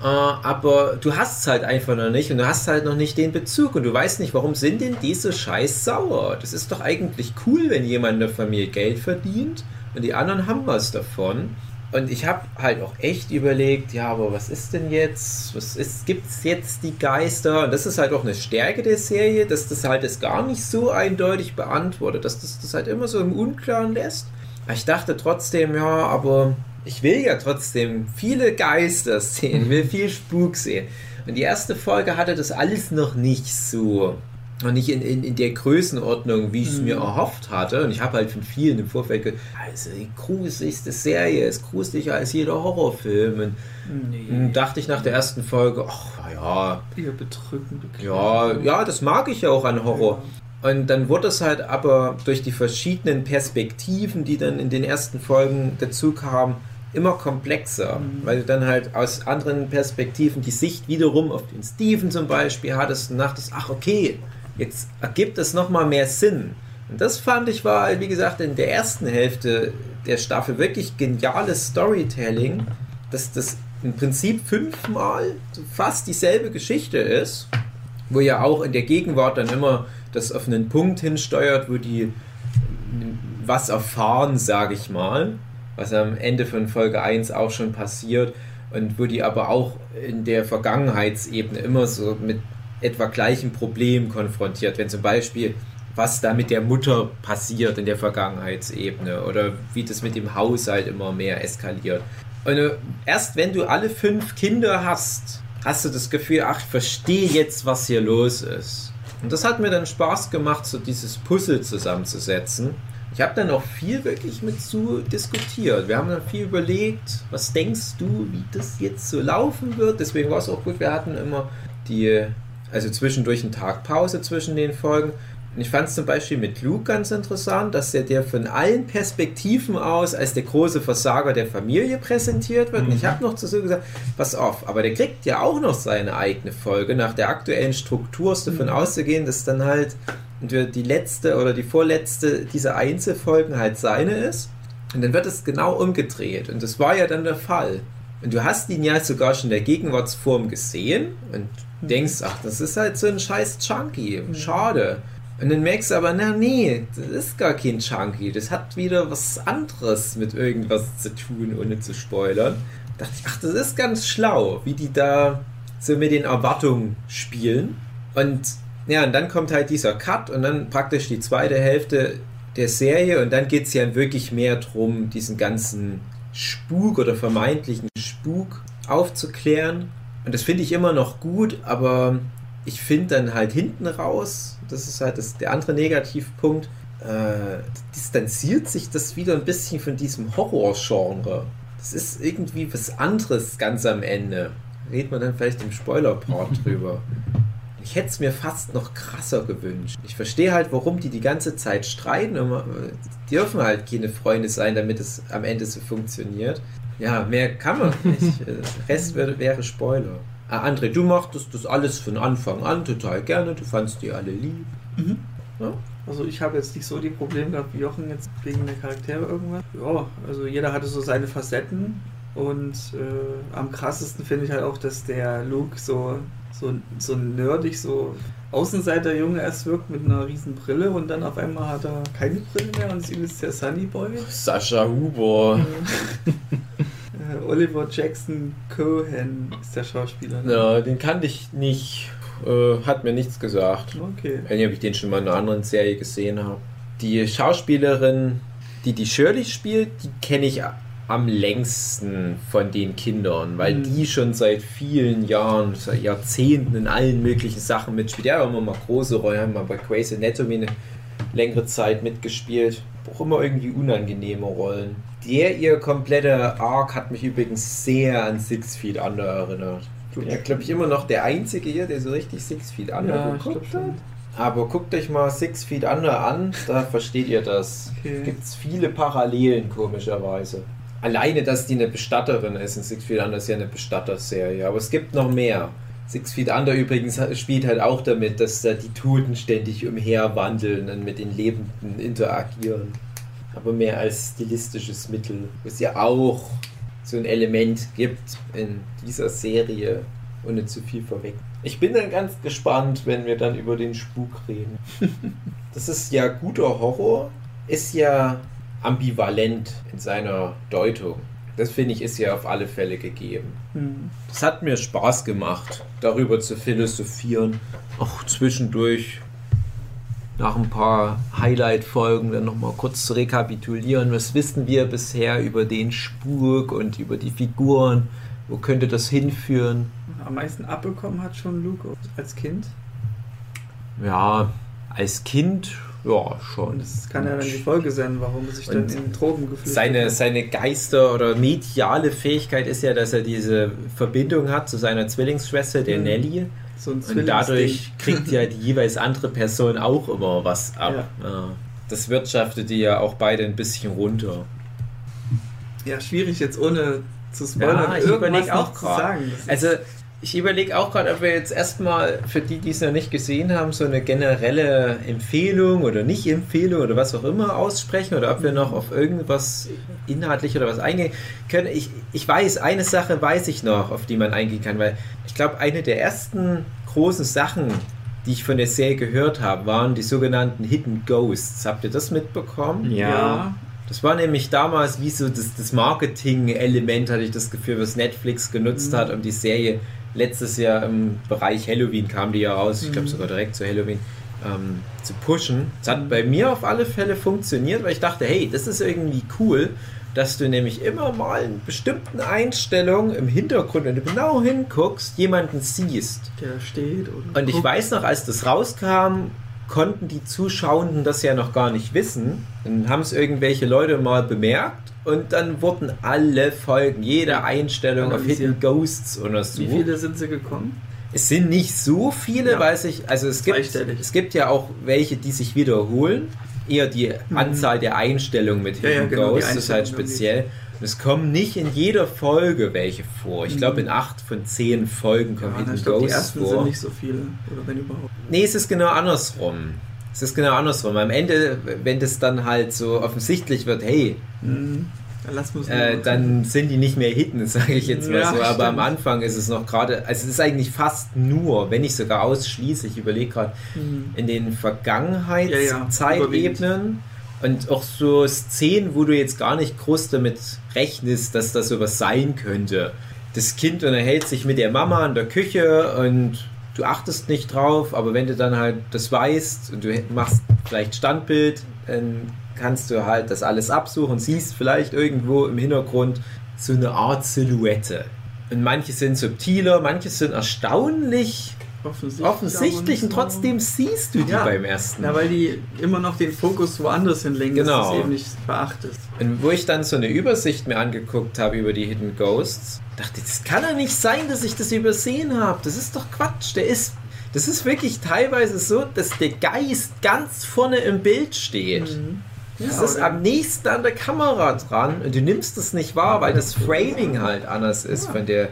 Äh, aber du hast es halt einfach noch nicht und du hast halt noch nicht den Bezug und du weißt nicht, warum sind denn diese scheiß sauer? Das ist doch eigentlich cool, wenn jemand in der Familie Geld verdient und die anderen haben was davon. Und ich habe halt auch echt überlegt, ja, aber was ist denn jetzt? Was ist, gibt's jetzt die Geister? Und das ist halt auch eine Stärke der Serie, dass das halt das gar nicht so eindeutig beantwortet, dass das das halt immer so im Unklaren lässt. Aber Ich dachte trotzdem, ja, aber ich will ja trotzdem viele Geister sehen, will viel Spuk sehen. Und die erste Folge hatte das alles noch nicht so noch nicht in, in, in der Größenordnung, wie ich es mhm. mir erhofft hatte. Und ich habe halt von vielen im Vorfeld gesagt, also die gruseligste Serie ist gruseliger als jeder Horrorfilm. Und nee. dachte ich nach der ersten Folge, ach ja. Eher bedrückend. Ja, ja, das mag ich ja auch an Horror. Ja. Und dann wurde es halt aber durch die verschiedenen Perspektiven, die dann in den ersten Folgen dazu kamen, immer komplexer, mhm. weil du dann halt aus anderen Perspektiven die Sicht wiederum auf den Steven zum Beispiel hattest und dachtest, ach okay, Jetzt ergibt es nochmal mehr Sinn. Und das fand ich war, wie gesagt, in der ersten Hälfte der Staffel wirklich geniales Storytelling, dass das im Prinzip fünfmal fast dieselbe Geschichte ist, wo ja auch in der Gegenwart dann immer das auf einen Punkt hinsteuert, wo die was erfahren, sage ich mal, was am Ende von Folge 1 auch schon passiert und wo die aber auch in der Vergangenheitsebene immer so mit etwa gleichen Problem konfrontiert, wenn zum Beispiel was da mit der Mutter passiert in der Vergangenheitsebene oder wie das mit dem Haushalt immer mehr eskaliert. Und äh, erst wenn du alle fünf Kinder hast, hast du das Gefühl, ach, ich verstehe jetzt, was hier los ist. Und das hat mir dann Spaß gemacht, so dieses Puzzle zusammenzusetzen. Ich habe dann auch viel wirklich mit zu diskutiert. Wir haben dann viel überlegt, was denkst du, wie das jetzt so laufen wird. Deswegen war es auch gut, wir hatten immer die also zwischendurch ein Tag Pause zwischen den Folgen. Und ich fand es zum Beispiel mit Luke ganz interessant, dass der dir von allen Perspektiven aus als der große Versager der Familie präsentiert wird. Und ich mhm. habe noch zu so gesagt, pass auf, aber der kriegt ja auch noch seine eigene Folge. Nach der aktuellen Struktur ist davon mhm. auszugehen, dass dann halt die letzte oder die vorletzte dieser Einzelfolgen halt seine ist. Und dann wird es genau umgedreht. Und das war ja dann der Fall. Und du hast ihn ja sogar schon in der Gegenwartsform gesehen und denkst, ach, das ist halt so ein scheiß Chunky, schade. Und dann merkst du aber, na nee, das ist gar kein Chunky, das hat wieder was anderes mit irgendwas zu tun, ohne zu spoilern. Da dachte ich, ach, das ist ganz schlau, wie die da so mit den Erwartungen spielen. Und ja, und dann kommt halt dieser Cut und dann praktisch die zweite Hälfte der Serie und dann geht es ja wirklich mehr darum, diesen ganzen Spuk oder vermeintlichen Spuk aufzuklären und das finde ich immer noch gut, aber ich finde dann halt hinten raus, das ist halt das, der andere Negativpunkt, äh, distanziert sich das wieder ein bisschen von diesem Horror-Genre. Das ist irgendwie was anderes ganz am Ende. Redet man dann vielleicht im Spoiler-Part drüber. Ich hätte es mir fast noch krasser gewünscht. Ich verstehe halt, warum die die ganze Zeit streiten. Die dürfen halt keine Freunde sein, damit es am Ende so funktioniert. Ja, mehr kann man nicht. Der Rest wäre, wäre Spoiler. Ah, André, du machtest das alles von Anfang an total gerne. Du fandst die alle lieb. Mhm. Ja? Also ich habe jetzt nicht so die Probleme gehabt wie Jochen jetzt wegen der Charaktere irgendwann. Ja, also jeder hatte so seine Facetten und äh, am krassesten finde ich halt auch, dass der Luke so, so, so nerdig, so Außenseiter-Junge erst wirkt mit einer riesen Brille und dann auf einmal hat er keine Brille mehr und ist übelst der Sunny Boy. Sascha Huber. Äh, Oliver Jackson Cohen ist der Schauspieler. Ne? Ja, den kannte ich nicht. Äh, hat mir nichts gesagt. Okay. Wenn ich den schon mal in einer anderen Serie gesehen habe. Die Schauspielerin, die die Shirley spielt, die kenne ich am längsten von den Kindern, weil mhm. die schon seit vielen Jahren, seit Jahrzehnten in allen möglichen Sachen mitspielt. Ja, immer mal große Rollen, haben mal bei Grey's Anatomy eine längere Zeit mitgespielt. Auch immer irgendwie unangenehme Rollen. Der ihr kompletter Arc hat mich übrigens sehr an Six Feet Under erinnert. Du ja, glaube ich, immer noch der Einzige hier, der so richtig Six Feet Under ja, geguckt hat. Aber guckt euch mal Six Feet Under an, da versteht ihr das. Okay. Gibt es viele Parallelen, komischerweise. Alleine, dass die eine Bestatterin ist. In Six Feet Under ist ja eine Bestatterserie. Aber es gibt noch mehr. Six Feet Under übrigens spielt halt auch damit, dass da die Toten ständig umherwandeln und mit den Lebenden interagieren. Aber mehr als stilistisches Mittel. Was ja auch so ein Element gibt in dieser Serie, ohne zu viel vorweg. Ich bin dann ganz gespannt, wenn wir dann über den Spuk reden. das ist ja guter Horror, ist ja ambivalent in seiner Deutung. Das finde ich ist ja auf alle Fälle gegeben. Mhm. Das hat mir Spaß gemacht, darüber zu philosophieren. Auch zwischendurch nach ein paar Highlight-Folgen dann nochmal kurz zu rekapitulieren. Was wissen wir bisher über den Spuk und über die Figuren? Wo könnte das hinführen? Am meisten abbekommen hat schon Luke als Kind. Ja, als Kind, ja, schon. das kann ja dann die Folge sein, warum er sich dann in den Tropen geflüchtet Seine, hat. seine Geister- oder mediale Fähigkeit ist ja, dass er diese Verbindung hat zu seiner Zwillingsschwester, der Mhm. Nelly. So Und dadurch kriegt ja die jeweils andere Person auch immer was ab. Ja. Das wirtschaftet die ja auch beide ein bisschen runter. Ja, schwierig jetzt ohne zu spoilern. Ja, ich irgendwas überleg auch ist- Also ich überlege auch gerade, ob wir jetzt erstmal für die, die es noch nicht gesehen haben, so eine generelle Empfehlung oder Nicht-Empfehlung oder was auch immer aussprechen oder ob wir noch auf irgendwas inhaltlich oder was eingehen können. Ich, ich weiß, eine Sache weiß ich noch, auf die man eingehen kann, weil ich glaube, eine der ersten großen Sachen, die ich von der Serie gehört habe, waren die sogenannten Hidden Ghosts. Habt ihr das mitbekommen? ja. Das war nämlich damals wie so das, das Marketing-Element, hatte ich das Gefühl, was Netflix genutzt Mhm. hat, um die Serie letztes Jahr im Bereich Halloween kam die ja raus, ich glaube Mhm. sogar direkt zu Halloween, ähm, zu pushen. Es hat bei mir auf alle Fälle funktioniert, weil ich dachte, hey, das ist irgendwie cool, dass du nämlich immer mal in bestimmten Einstellungen im Hintergrund, wenn du genau hinguckst, jemanden siehst. Der steht oder. Und ich guckt. weiß noch, als das rauskam, konnten die Zuschauenden das ja noch gar nicht wissen. Dann haben es irgendwelche Leute mal bemerkt und dann wurden alle Folgen, jede Einstellung auf. Hidden Ghosts untersucht. Wie viele sind sie gekommen? Es sind nicht so viele, Ja. weil sich, also es gibt, es gibt ja auch welche, die sich wiederholen. Eher die Mhm. Anzahl der Einstellungen mit Ja, ja, Hidden genau, Ghosts ist halt speziell. Und es kommen nicht in jeder Folge welche vor. Ich Mhm. glaube, in acht von zehn Folgen kommen Ja, Hidden ich glaube, die Ghosts ersten vor. sind nicht so viele. Oder wenn überhaupt. Nee, es ist genau andersrum. Es ist genau andersrum. Am Ende, wenn das dann halt so offensichtlich wird, hey, Mhm. Äh, dann sind die nicht mehr Hidden, sage ich jetzt mal Ja, so. Aber am stimmt. Anfang ist es noch gerade, also es ist eigentlich fast nur, wenn ich sogar ausschließe, ich überlege gerade, Mhm. in den Vergangenheitszeitebenen und auch so Szenen, wo du jetzt gar nicht groß damit rechnest, dass das sowas sein könnte. Das Kind unterhält sich mit der Mama in der Küche und du achtest nicht drauf, aber wenn du dann halt das weißt und du machst vielleicht Standbild, dann kannst du halt das alles absuchen siehst vielleicht irgendwo im Hintergrund so eine Art Silhouette. Und manche sind subtiler, manche sind erstaunlich offensichtlich, offensichtlich und trotzdem siehst du die Ja. beim ersten. Na, weil die immer noch den Fokus woanders hinlegen, Genau. dass du es eben nicht beachtest. Und wo ich dann so eine Übersicht mir angeguckt habe über die Hidden Ghosts, dachte ich, das kann doch nicht sein, dass ich das übersehen habe. Das ist doch Quatsch. Der ist, das ist wirklich teilweise so, dass der Geist ganz vorne im Bild steht. Mhm. Das Ja, ist am nächsten an der Kamera dran und du nimmst es nicht wahr, weil das Framing halt anders ist von der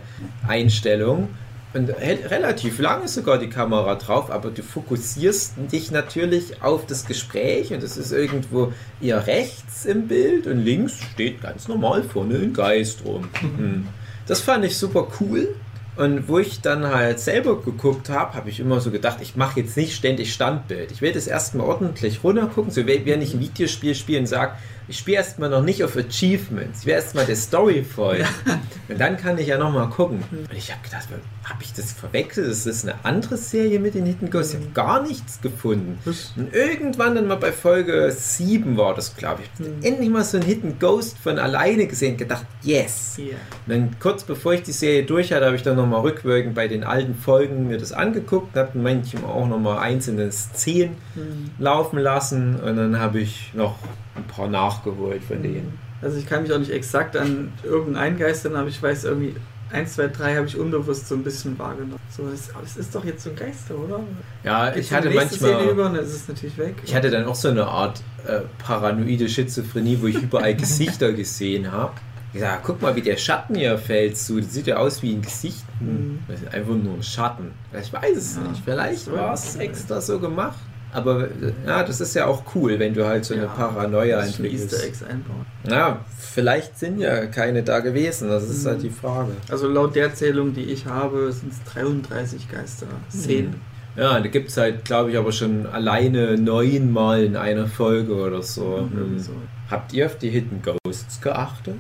Einstellung. Und relativ lang ist sogar die Kamera drauf, aber du fokussierst dich natürlich auf das Gespräch und es ist irgendwo eher rechts im Bild und links steht ganz normal vorne ein Geist rum. Mhm. Das fand ich super cool. Und wo ich dann halt selber geguckt habe, habe ich immer so gedacht, ich mache jetzt nicht ständig Standbild. Ich will das erstmal ordentlich runtergucken, so wie wenn ich ein Videospiel spiele und sage, ich spiele erstmal noch nicht auf Achievements, ich will erstmal der Story folgen. Und dann kann ich ja nochmal gucken. Und ich habe gedacht, habe ich das verwechselt? Ist das eine andere Serie mit den Hidden Ghosts? Ich habe gar nichts gefunden. Und irgendwann dann mal bei Folge 7 war das, glaube ich. Mhm. Endlich mal so ein Hidden Ghost von alleine gesehen, gedacht, yes. Und dann kurz bevor ich die Serie durch hatte, habe ich dann nochmal rückwirkend bei den alten Folgen mir das angeguckt, habe manchmal auch nochmal einzelne Szenen Mhm. laufen lassen und dann habe ich noch ein paar nachgeholt von denen. Also ich kann mich auch nicht exakt an irgendeinen geistern, aber ich weiß irgendwie, 1, 2, 3 habe ich unbewusst so ein bisschen wahrgenommen. So, es, es ist doch jetzt so ein Geister, oder? Ja, Geht's ich hatte nächste Szene manchmal. über dann ist es natürlich weg. Ich hatte dann auch so eine Art äh, paranoide Schizophrenie, wo ich überall Gesichter gesehen habe. Ja, guck mal, wie der Schatten hier fällt zu. Das sieht ja aus wie ein Gesicht. Hm, Mhm. Das ist einfach nur ein Schatten. Ich weiß es Ja, nicht. Vielleicht das war es extra so gemacht. Aber ja, das ist ja auch cool, wenn du halt so eine Ja, Paranoia entwickelst. Easter Eggs einbauen. Ja, vielleicht sind ja keine da gewesen. Das ist Mhm. halt die Frage. Also laut der Zählung, die ich habe, sind es 33 Geister. Szenen. Ja, da gibt es halt, glaube ich, aber schon alleine neunmal in einer Folge oder so. Mhm. Hm. So. Habt ihr auf die Hidden Ghosts geachtet?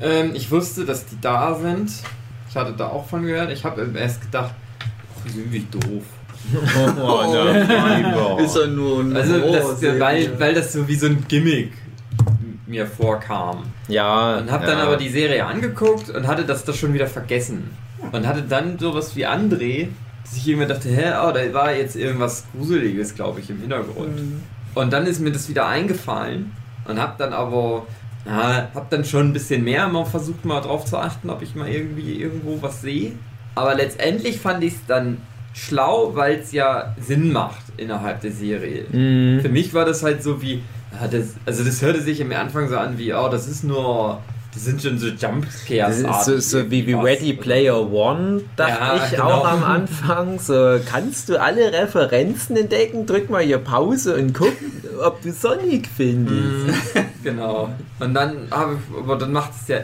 Ähm, ich wusste, dass die da sind. Ich hatte da auch von gehört. Ich habe erst gedacht, wie doof. Oh, na, lieber. Ist er nur ein Also, das, weil, weil das so wie so ein Gimmick mir vorkam. Ja. Und habe ja. dann aber die Serie angeguckt und hatte das, das schon wieder vergessen. Und hatte dann sowas wie André, dass ich irgendwie dachte, hä, oh, da war jetzt irgendwas Gruseliges, glaube ich, im Hintergrund. Mhm. Und dann ist mir das wieder eingefallen und hab dann aber, ja, hab dann schon ein bisschen mehr mal versucht, mal drauf zu achten, ob ich mal irgendwie irgendwo was sehe. Aber letztendlich fand ich es dann schlau, weil es ja Sinn macht innerhalb der Serie. Mhm. Für mich war das halt so wie, ja, das, also das hörte sich am Anfang so an wie, oh, das ist nur, das sind schon so Jumpscares. Das ist so, so wie, wie Ready Player One, dachte Ja, ich genau. auch am Anfang. So, kannst du alle Referenzen entdecken? Drück mal hier Pause und guck, ob du Sonic findest. Genau. Und dann habe ich, aber dann macht es ja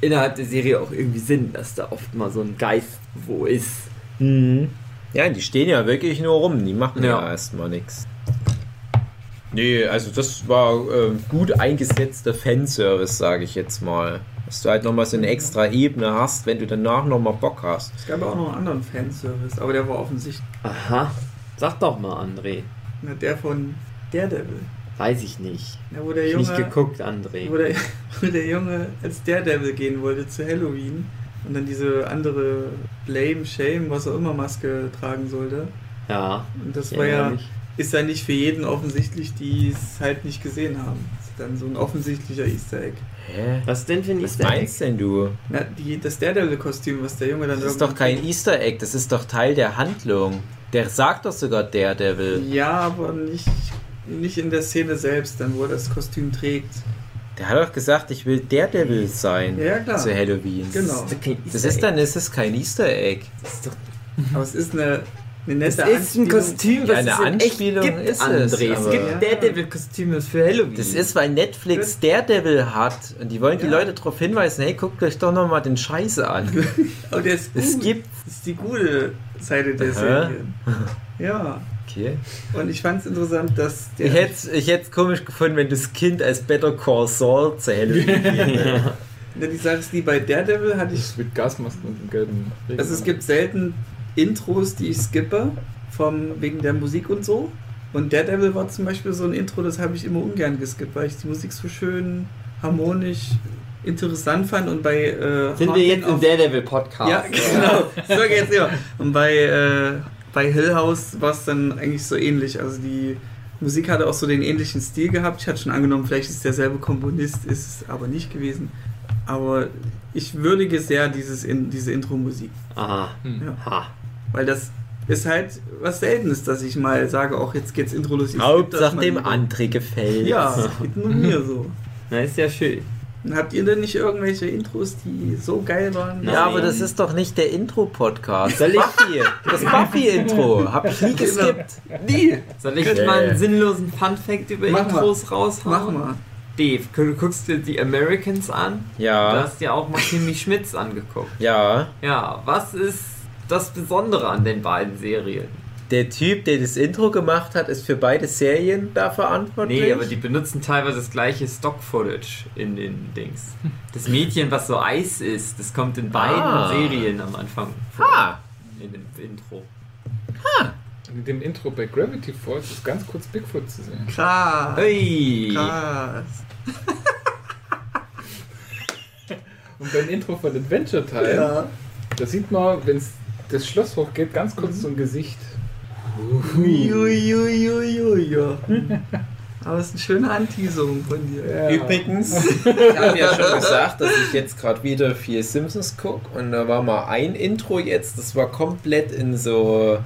innerhalb der Serie auch irgendwie Sinn, dass da oft mal so ein Geist wo ist. Mhm. Ja, die stehen ja wirklich nur rum, die machen ja, Ja. erstmal nichts. Nee, also das war äh, gut eingesetzter Fanservice, sage ich jetzt mal. Dass du halt nochmal so eine extra Ebene hast, wenn du danach nochmal Bock hast. Es gab auch noch einen anderen Fanservice, aber der war offensichtlich Aha. Sag doch mal, André. na, der von Daredevil. Weiß ich nicht. Na, wo der Ich Junge, nicht geguckt, André. wo der, wo der Junge als Daredevil gehen wollte zu Halloween und dann diese andere Blame, Shame, was auch immer Maske tragen sollte. Ja. Und das war ja, nicht. ist ja nicht für jeden offensichtlich, die es halt nicht gesehen haben. Das ist dann so ein offensichtlicher Easter Egg. Hä? Was denn für ein Was Easter Egg? meinst denn du? Na, die, das Daredevil-Kostüm, was der Junge dann Das ist doch kein Easter Egg, das ist doch Teil der Handlung. Der sagt doch sogar Daredevil. Ja, aber nicht, nicht in der Szene selbst, dann wo er das Kostüm trägt. Der hat doch gesagt, ich will Daredevil sein Ja, klar. zu Halloween. Genau. Das ist, kein Das Easter ist Egg. dann ist es kein Easter Egg. Das ist doch Aber es ist eine, eine nette Das ist ein. Kostüm, was Ja, eine es Anspielung gibt, ist es, André. Es aber- gibt Ja. Daredevil-Kostüme für Halloween. Das ist, weil Netflix Daredevil hat und die wollen die Ja. Leute darauf hinweisen, hey, guckt euch doch nochmal den Scheiße an. Aber der ist gut. es gibt... Das ist die gute Seite der Aha. Serie. Ja. Okay. Und ich fand es interessant, dass der. Ich hätte es ich hätt's komisch gefunden, wenn das Kind als Better Call Saul zu Halloween Ja, die Sache ist, die bei Daredevil hatte ich. Das mit Gasmasken und dem gelben Regen. Also es gibt selten Intros, die ich skippe, vom, wegen der Musik und so. Und Daredevil war zum Beispiel so ein Intro, das habe ich immer ungern geskippt, weil ich die Musik so schön harmonisch interessant fand und bei äh, Sind wir Haunting jetzt im of- Daredevil-Podcast? Ja, genau. So geht's immer. Und bei, äh, bei Hill House war es dann eigentlich so ähnlich. Also die Musik hatte auch so den ähnlichen Stil gehabt. Ich hatte schon angenommen, vielleicht ist es derselbe Komponist, ist es aber nicht gewesen. Aber ich würdige sehr dieses in, diese Intro-Musik. Aha. Hm. Ja. Weil das ist halt was Seltenes, dass ich mal sage, auch jetzt geht's Intro los. Hauptsache dem. André gefällt. Ja, geht nur mir so. Na, ist ja schön. Habt ihr denn nicht irgendwelche Intros, die so geil waren? Ja, aber das ist doch nicht der Intro-Podcast. Soll ich- Buffy. Das Buffy-Intro. Hab ich nie geskippt. Nie. Soll ich Nee. mal einen sinnlosen Fun-Fact über Mach mal. Intros raushauen? Mach mal. Dave, du guckst dir die Americans an? Du Ja. hast dir auch mal Timmy Schmitz angeguckt. Ja. Ja, was ist das Besondere an den beiden Serien? Der Typ, der das Intro gemacht hat, ist für beide Serien da verantwortlich. Nee, aber die benutzen teilweise das gleiche Stock-Footage in den Dings. Das Mädchen, was so Eis ist, das kommt in beiden Ah. Serien am Anfang vor. Ah. In dem Intro. In dem Intro bei Gravity Falls ist ganz kurz Bigfoot zu sehen. Krass. Hey! Krass. Und beim Intro von Adventure Time, Ja. da sieht man, wenn es das Schloss hochgeht, ganz kurz so ein Gesicht. Uiuiuiui. Aber es ist ein schöner Anteasung von dir. Ja. Übrigens, ich habe ja schon gesagt, dass ich jetzt gerade wieder viel Simpsons gucke und da war mal ein Intro jetzt, das war komplett in so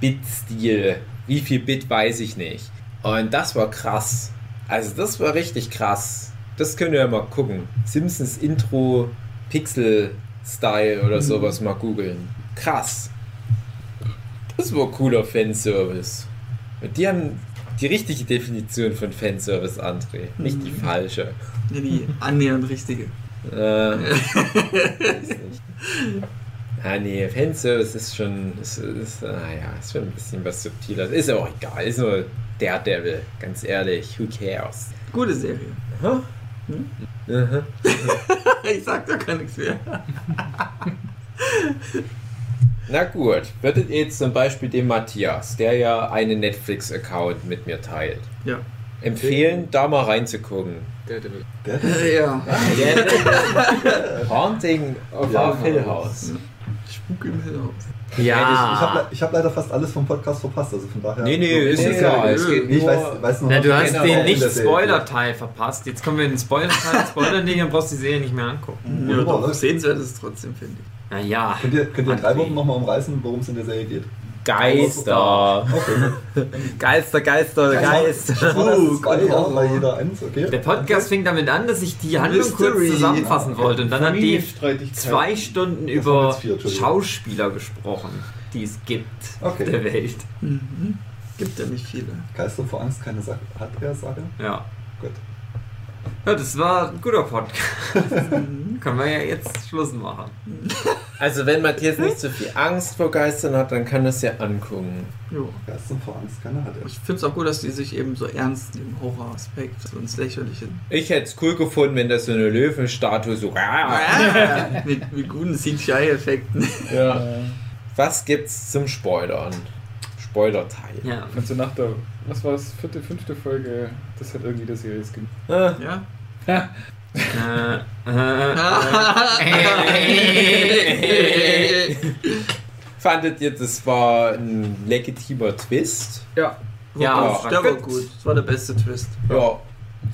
Bit-Stil. Wie viel Bit weiß ich nicht. Und das war krass. Also das war richtig krass. Das könnt ihr ja mal gucken. Simpsons Intro Pixel-Style oder sowas mal googeln. Krass. Das war cooler Fanservice. Die haben die richtige Definition von Fanservice, André. Nicht die falsche. Ja, die annähernd richtige. Äh. Ah, nee, Fanservice ist schon, ist, ist, ah, ja, ist schon ein bisschen was subtiler. Ist auch egal, ist nur Daredevil, ganz ehrlich, who cares? Gute Serie. Huh? Hm? Aha. Ich sag da gar nichts mehr. Na gut, würdet ihr jetzt zum Beispiel dem Matthias, der ja einen Netflix-Account mit mir teilt, Ja. empfehlen, da mal reinzugucken. Daredevil. Ja. Haunting of Ja. Our Hill House. Spuk im Hillhaus. Ich habe Ja. ich hab leider fast alles vom Podcast verpasst, also von daher. Nee, nee, ist egal. Es geht ich weiß, weiß noch Na, du hast generell den. Nicht-Spoiler-Teil verpasst. Jetzt kommen wir in den Spoiler-Teil. Spoiler nicht, dann brauchst du die Serie nicht mehr angucken. Ja, Wunderbar, doch, sehenswert ist es trotzdem, finde ich. Naja. Könnt ihr, könnt ihr in drei. Worten nochmal umreißen, worum es in der Serie geht? Geister. Okay. Geister, Geister, Geist. Das war das Uh, okay. Der Podcast fing damit an, dass ich die Handlung kurz zusammenfassen wollte. Und dann hat die zwei Stunden über vier. Schauspieler gesprochen, die es gibt Okay. der Welt. Mhm. Gibt ja nicht viele. Geister vor Angst keine Sache. Hat er Sache? Ja. Gut. Ja, das war ein guter Podcast. Können wir ja jetzt Schluss machen. Also wenn Matthias nicht so viel Angst vor Geistern hat, dann kann das ja angucken. Jo. Geister vor Angst keine hat er. Ich finde es auch gut, dass die sich eben so ernst nehmen, Horroraspekt, so ins Lächerliche. Ich hätte es cool gefunden, wenn das so eine Löwenstatue so... mit, mit guten CGI-Effekten. Ja. Was gibt's zum Spoilern? Spoiler-Teil. Ja. Kannst du nach der, was war es, vierte, fünfte Folge, das hat irgendwie der Serie. Ah, Ja? Äh, Fandet ihr, das war ein legitimer Twist? Ja, Ja, der war gut. Das war der beste Twist. Ja.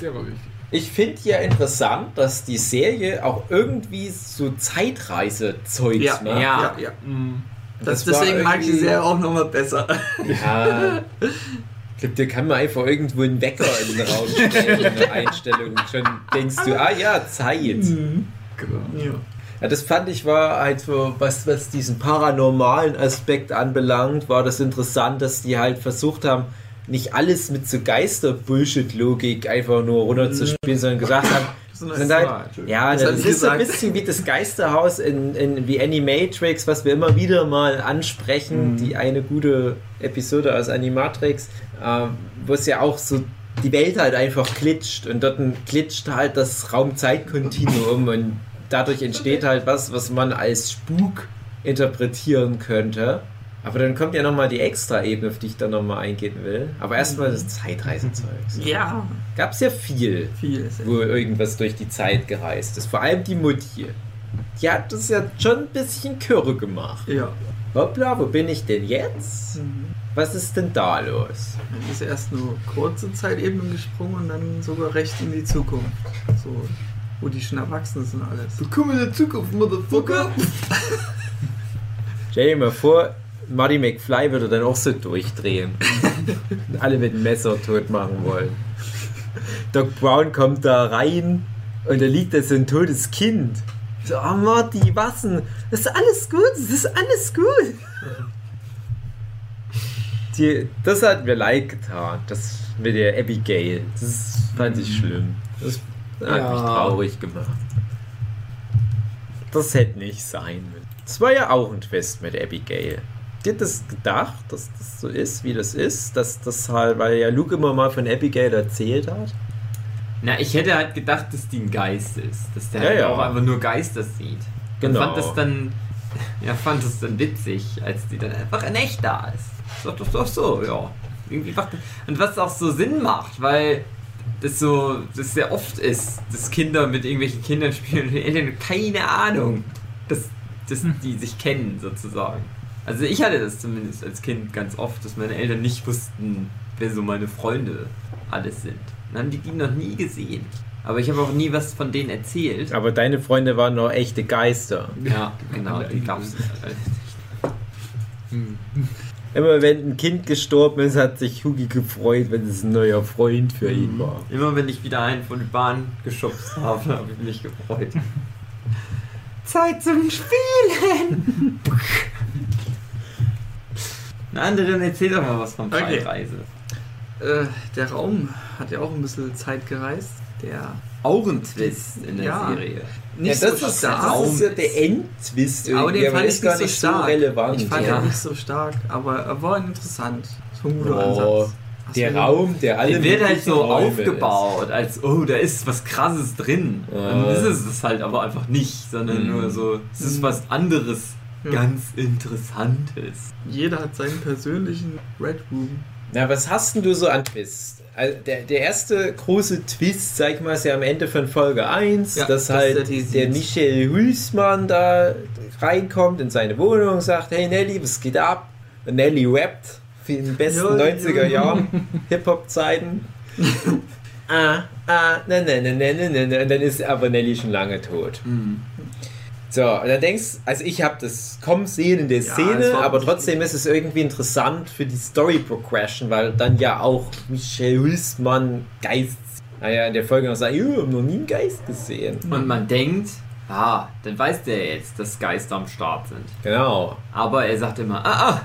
der war richtig. Ich finde ja interessant, dass die Serie auch irgendwie so Zeitreise-Zeugs Ja, macht. ja. Ja, ja. Das, Das war deswegen mag ich die Serie auch nochmal besser. Ja. Ich glaube, dir kann man einfach irgendwo einen Wecker in den Raum stellen, in der Einstellung. Und schon denkst du, ah ja, Zeit. Ja. Ja, das fand ich war halt so, was, was diesen paranormalen Aspekt anbelangt, war das interessant, dass die halt versucht haben, nicht alles mit so Geister-Bullshit-Logik einfach nur runterzuspielen, sondern gesagt haben, Sondern sind halt, ja, Das ist so ein bisschen wie das Geisterhaus in, in wie Animatrix, was wir immer wieder mal ansprechen, die eine gute Episode aus Animatrix, ähm, wo es ja auch so die Welt halt einfach glitscht und dort glitscht halt das Raum-Zeit-Kontinuum und dadurch entsteht halt was, was man als Spuk interpretieren könnte. Aber dann kommt ja nochmal die Extra-Ebene, auf die ich dann nochmal eingehen will. Aber erstmal das Zeitreisezeugs. Ja, Gab es ja viel viel. wo irgendwas durch die Zeit gereist ist. Vor allem die Mutti. Die hat das ja schon ein bisschen kürre gemacht. Ja. Hoppla, wo bin ich denn jetzt? Was ist denn da los? Dann ist erst nur kurze Zeitebenen gesprungen und dann sogar recht in die Zukunft. So, wo die schon erwachsen sind alles. Willkommen in der Zukunft, Motherfucker! Stell dir mal vor, Marty McFly würde dann auch so durchdrehen. alle mit dem Messer tot machen wollen. Doc Brown kommt da rein und da liegt da so ein totes Kind. So, oh Marty, was denn? Das ist alles gut, das ist alles gut. Die, das hat mir leid getan, das mit der Abigail. Das fand ich schlimm. Das hat Ja. mich traurig gemacht. Das hätte nicht sein müssen. Das war ja auch ein Twist mit Abigail. Habt ihr das gedacht, dass das so ist, wie das ist? Dass das halt, weil ja Luke immer mal von Abigail erzählt hat. Na, ich hätte halt gedacht, dass die ein Geist ist. Dass der Ja, halt ja. auch einfach nur Geister sieht. Genau. Und fand das dann, ja, fand das dann witzig, als die dann einfach in echt da ist. Doch, doch, doch so, ja. Irgendwie macht, und was auch so Sinn macht, weil das so, das sehr oft ist, dass Kinder mit irgendwelchen Kindern spielen und die Eltern keine Ahnung, dass, dass die sich kennen, sozusagen. Also ich hatte das zumindest als Kind ganz oft, dass meine Eltern nicht wussten, wer so meine Freunde alles sind. Dann haben die die noch nie gesehen. Aber ich habe auch nie was von denen erzählt. Aber deine Freunde waren noch echte Geister. Ja, genau, die gab's. Immer wenn ein Kind gestorben ist, hat sich Hugi gefreut, wenn es ein neuer Freund für ihn war. Immer wenn ich wieder einen von die Bahn geschubst habe, habe ich mich gefreut. Zeit zum Spielen! Na, andere, dann erzähl doch mal was von Okay. Zeitreise. Äh, der Raum hat ja auch ein bisschen Zeit gereist. Der Auch ein Twist in der Ja. Serie. nicht ja, das, so ist, stark. das ist ja der Endtwist aber irgendwie, den aber fand ist ich gar nicht so nicht so stark. relevant. Ich fand Ja. ihn nicht so stark, aber er war interessant. So ein guter Oh, Ansatz. Hast der du- Raum, der alle Der wird halt so Räume aufgebaut, als oh, da ist was krasses drin. Ja. Dann ist es das halt aber einfach nicht, sondern Mhm. nur so, es ist Mhm. was anderes, Ja. ganz Interessantes. Jeder hat seinen persönlichen Red Room. Na, was hast denn du so an Twist? Also der, der erste große Twist, sag ich mal, ist ja am Ende von Folge 1, Ja, dass das halt der der. Michel Hülsmann da reinkommt in seine Wohnung und sagt, hey Nelly, was geht ab? Und Nelly rappt wie in den besten Ja, 90er ja. Jahren Hip-Hop-Zeiten. ah, ah, na, na, na, na, na. Und dann ist aber Nelly schon lange tot. So, und dann denkst also ich habe das kommen sehen in der Ja, Szene, aber trotzdem ist es irgendwie interessant für die Story Progression, weil dann ja auch Michel Hülsmann Geist, naja, in der Folge noch sagt, ich habe noch nie einen Geist gesehen. Und man denkt, ah, dann weiß der jetzt, dass Geister am Start sind. Genau. Aber er sagt immer, ah, ah,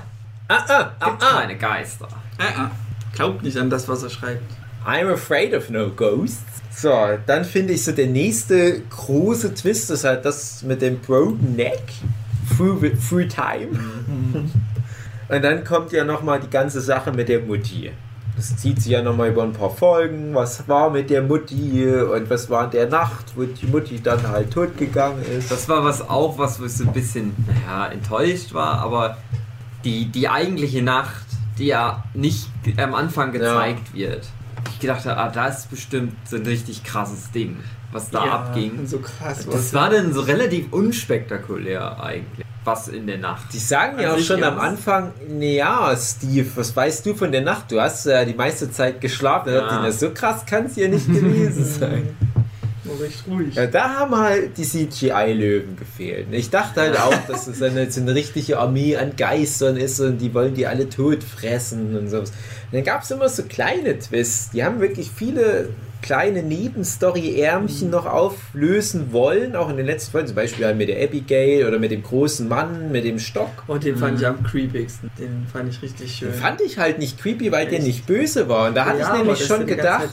Ah, ah, ah, gibt ah. keine Geister. Äh, äh. Glaubt nicht an das, was er schreibt. I'm afraid of no ghosts. So, dann finde ich so der nächste große Twist ist halt das mit dem Broken Neck through, through Time. Und dann kommt ja nochmal die ganze Sache mit der Mutti. Das zieht sich ja nochmal über ein paar Folgen. Was war mit der Mutti und was war in der Nacht, wo die Mutti dann halt tot gegangen ist. Das war was auch, was wo ich so ein bisschen, naja, enttäuscht war, aber die, die eigentliche Nacht, die ja nicht am Anfang gezeigt wird. Ich gedacht habe, ah, das ist bestimmt so ein richtig krasses Ding, was da Ja, abging. So krass. Das war dann so relativ unspektakulär eigentlich, was in der Nacht. Die sagen ja auch sich schon am Anfang, ja, Steve, was weißt du von der Nacht? Du hast ja die meiste Zeit geschlafen. Ja. Ja. So krass kann es ja nicht gewesen sein. Recht ruhig. Ja, da haben halt die CGI-Löwen gefehlt. Ich dachte halt auch, dass es eine, so eine richtige Armee an Geistern ist und die wollen die alle tot fressen und sowas. Und dann gab es immer so kleine Twists. Die haben wirklich viele kleine Nebenstory-Ärmchen noch auflösen wollen, auch in den letzten Folgen. Zum Beispiel halt mit der Abigail oder mit dem großen Mann, mit dem Stock. Und den fand ich am creepigsten. Den fand ich richtig schön. Den fand ich halt nicht creepy, weil der Echt? nicht böse war. Und da hatte Ja, ich aber nämlich schon der gedacht,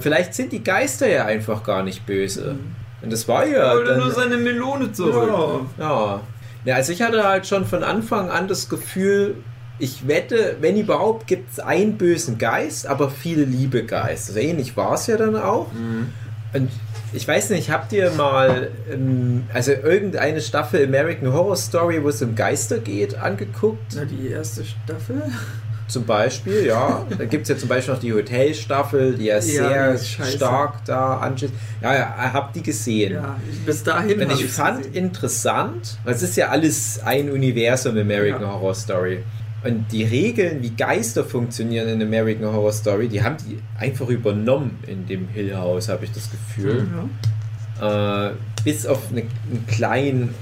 vielleicht sind die Geister ja einfach gar nicht böse. Und das war ja. wollte dann- nur seine Melone zurück. Ja. Ja. ja, also ich hatte halt schon von Anfang an das Gefühl, ich wette, wenn überhaupt, gibt es einen bösen Geist, aber viele liebe Geister. Also ähnlich war es ja dann auch. Und ich weiß nicht, habt ihr mal, ähm, also irgendeine Staffel American Horror Story, wo es um Geister geht, angeguckt? Na, die erste Staffel? Zum Beispiel, ja. Da gibt es ja zum Beispiel noch die Hotelstaffel, die ja, sehr die stark da anschaut. Ja, ja, habt die gesehen. Ja, bis dahin. Und ich fand gesehen. interessant, weil es ist ja alles ein Universum American Ja. Horror Story. Und die Regeln, wie Geister funktionieren in American Horror Story, die haben die einfach übernommen in dem Hill House, habe ich das Gefühl. Ja. Äh, bis auf eine, einen kleinen,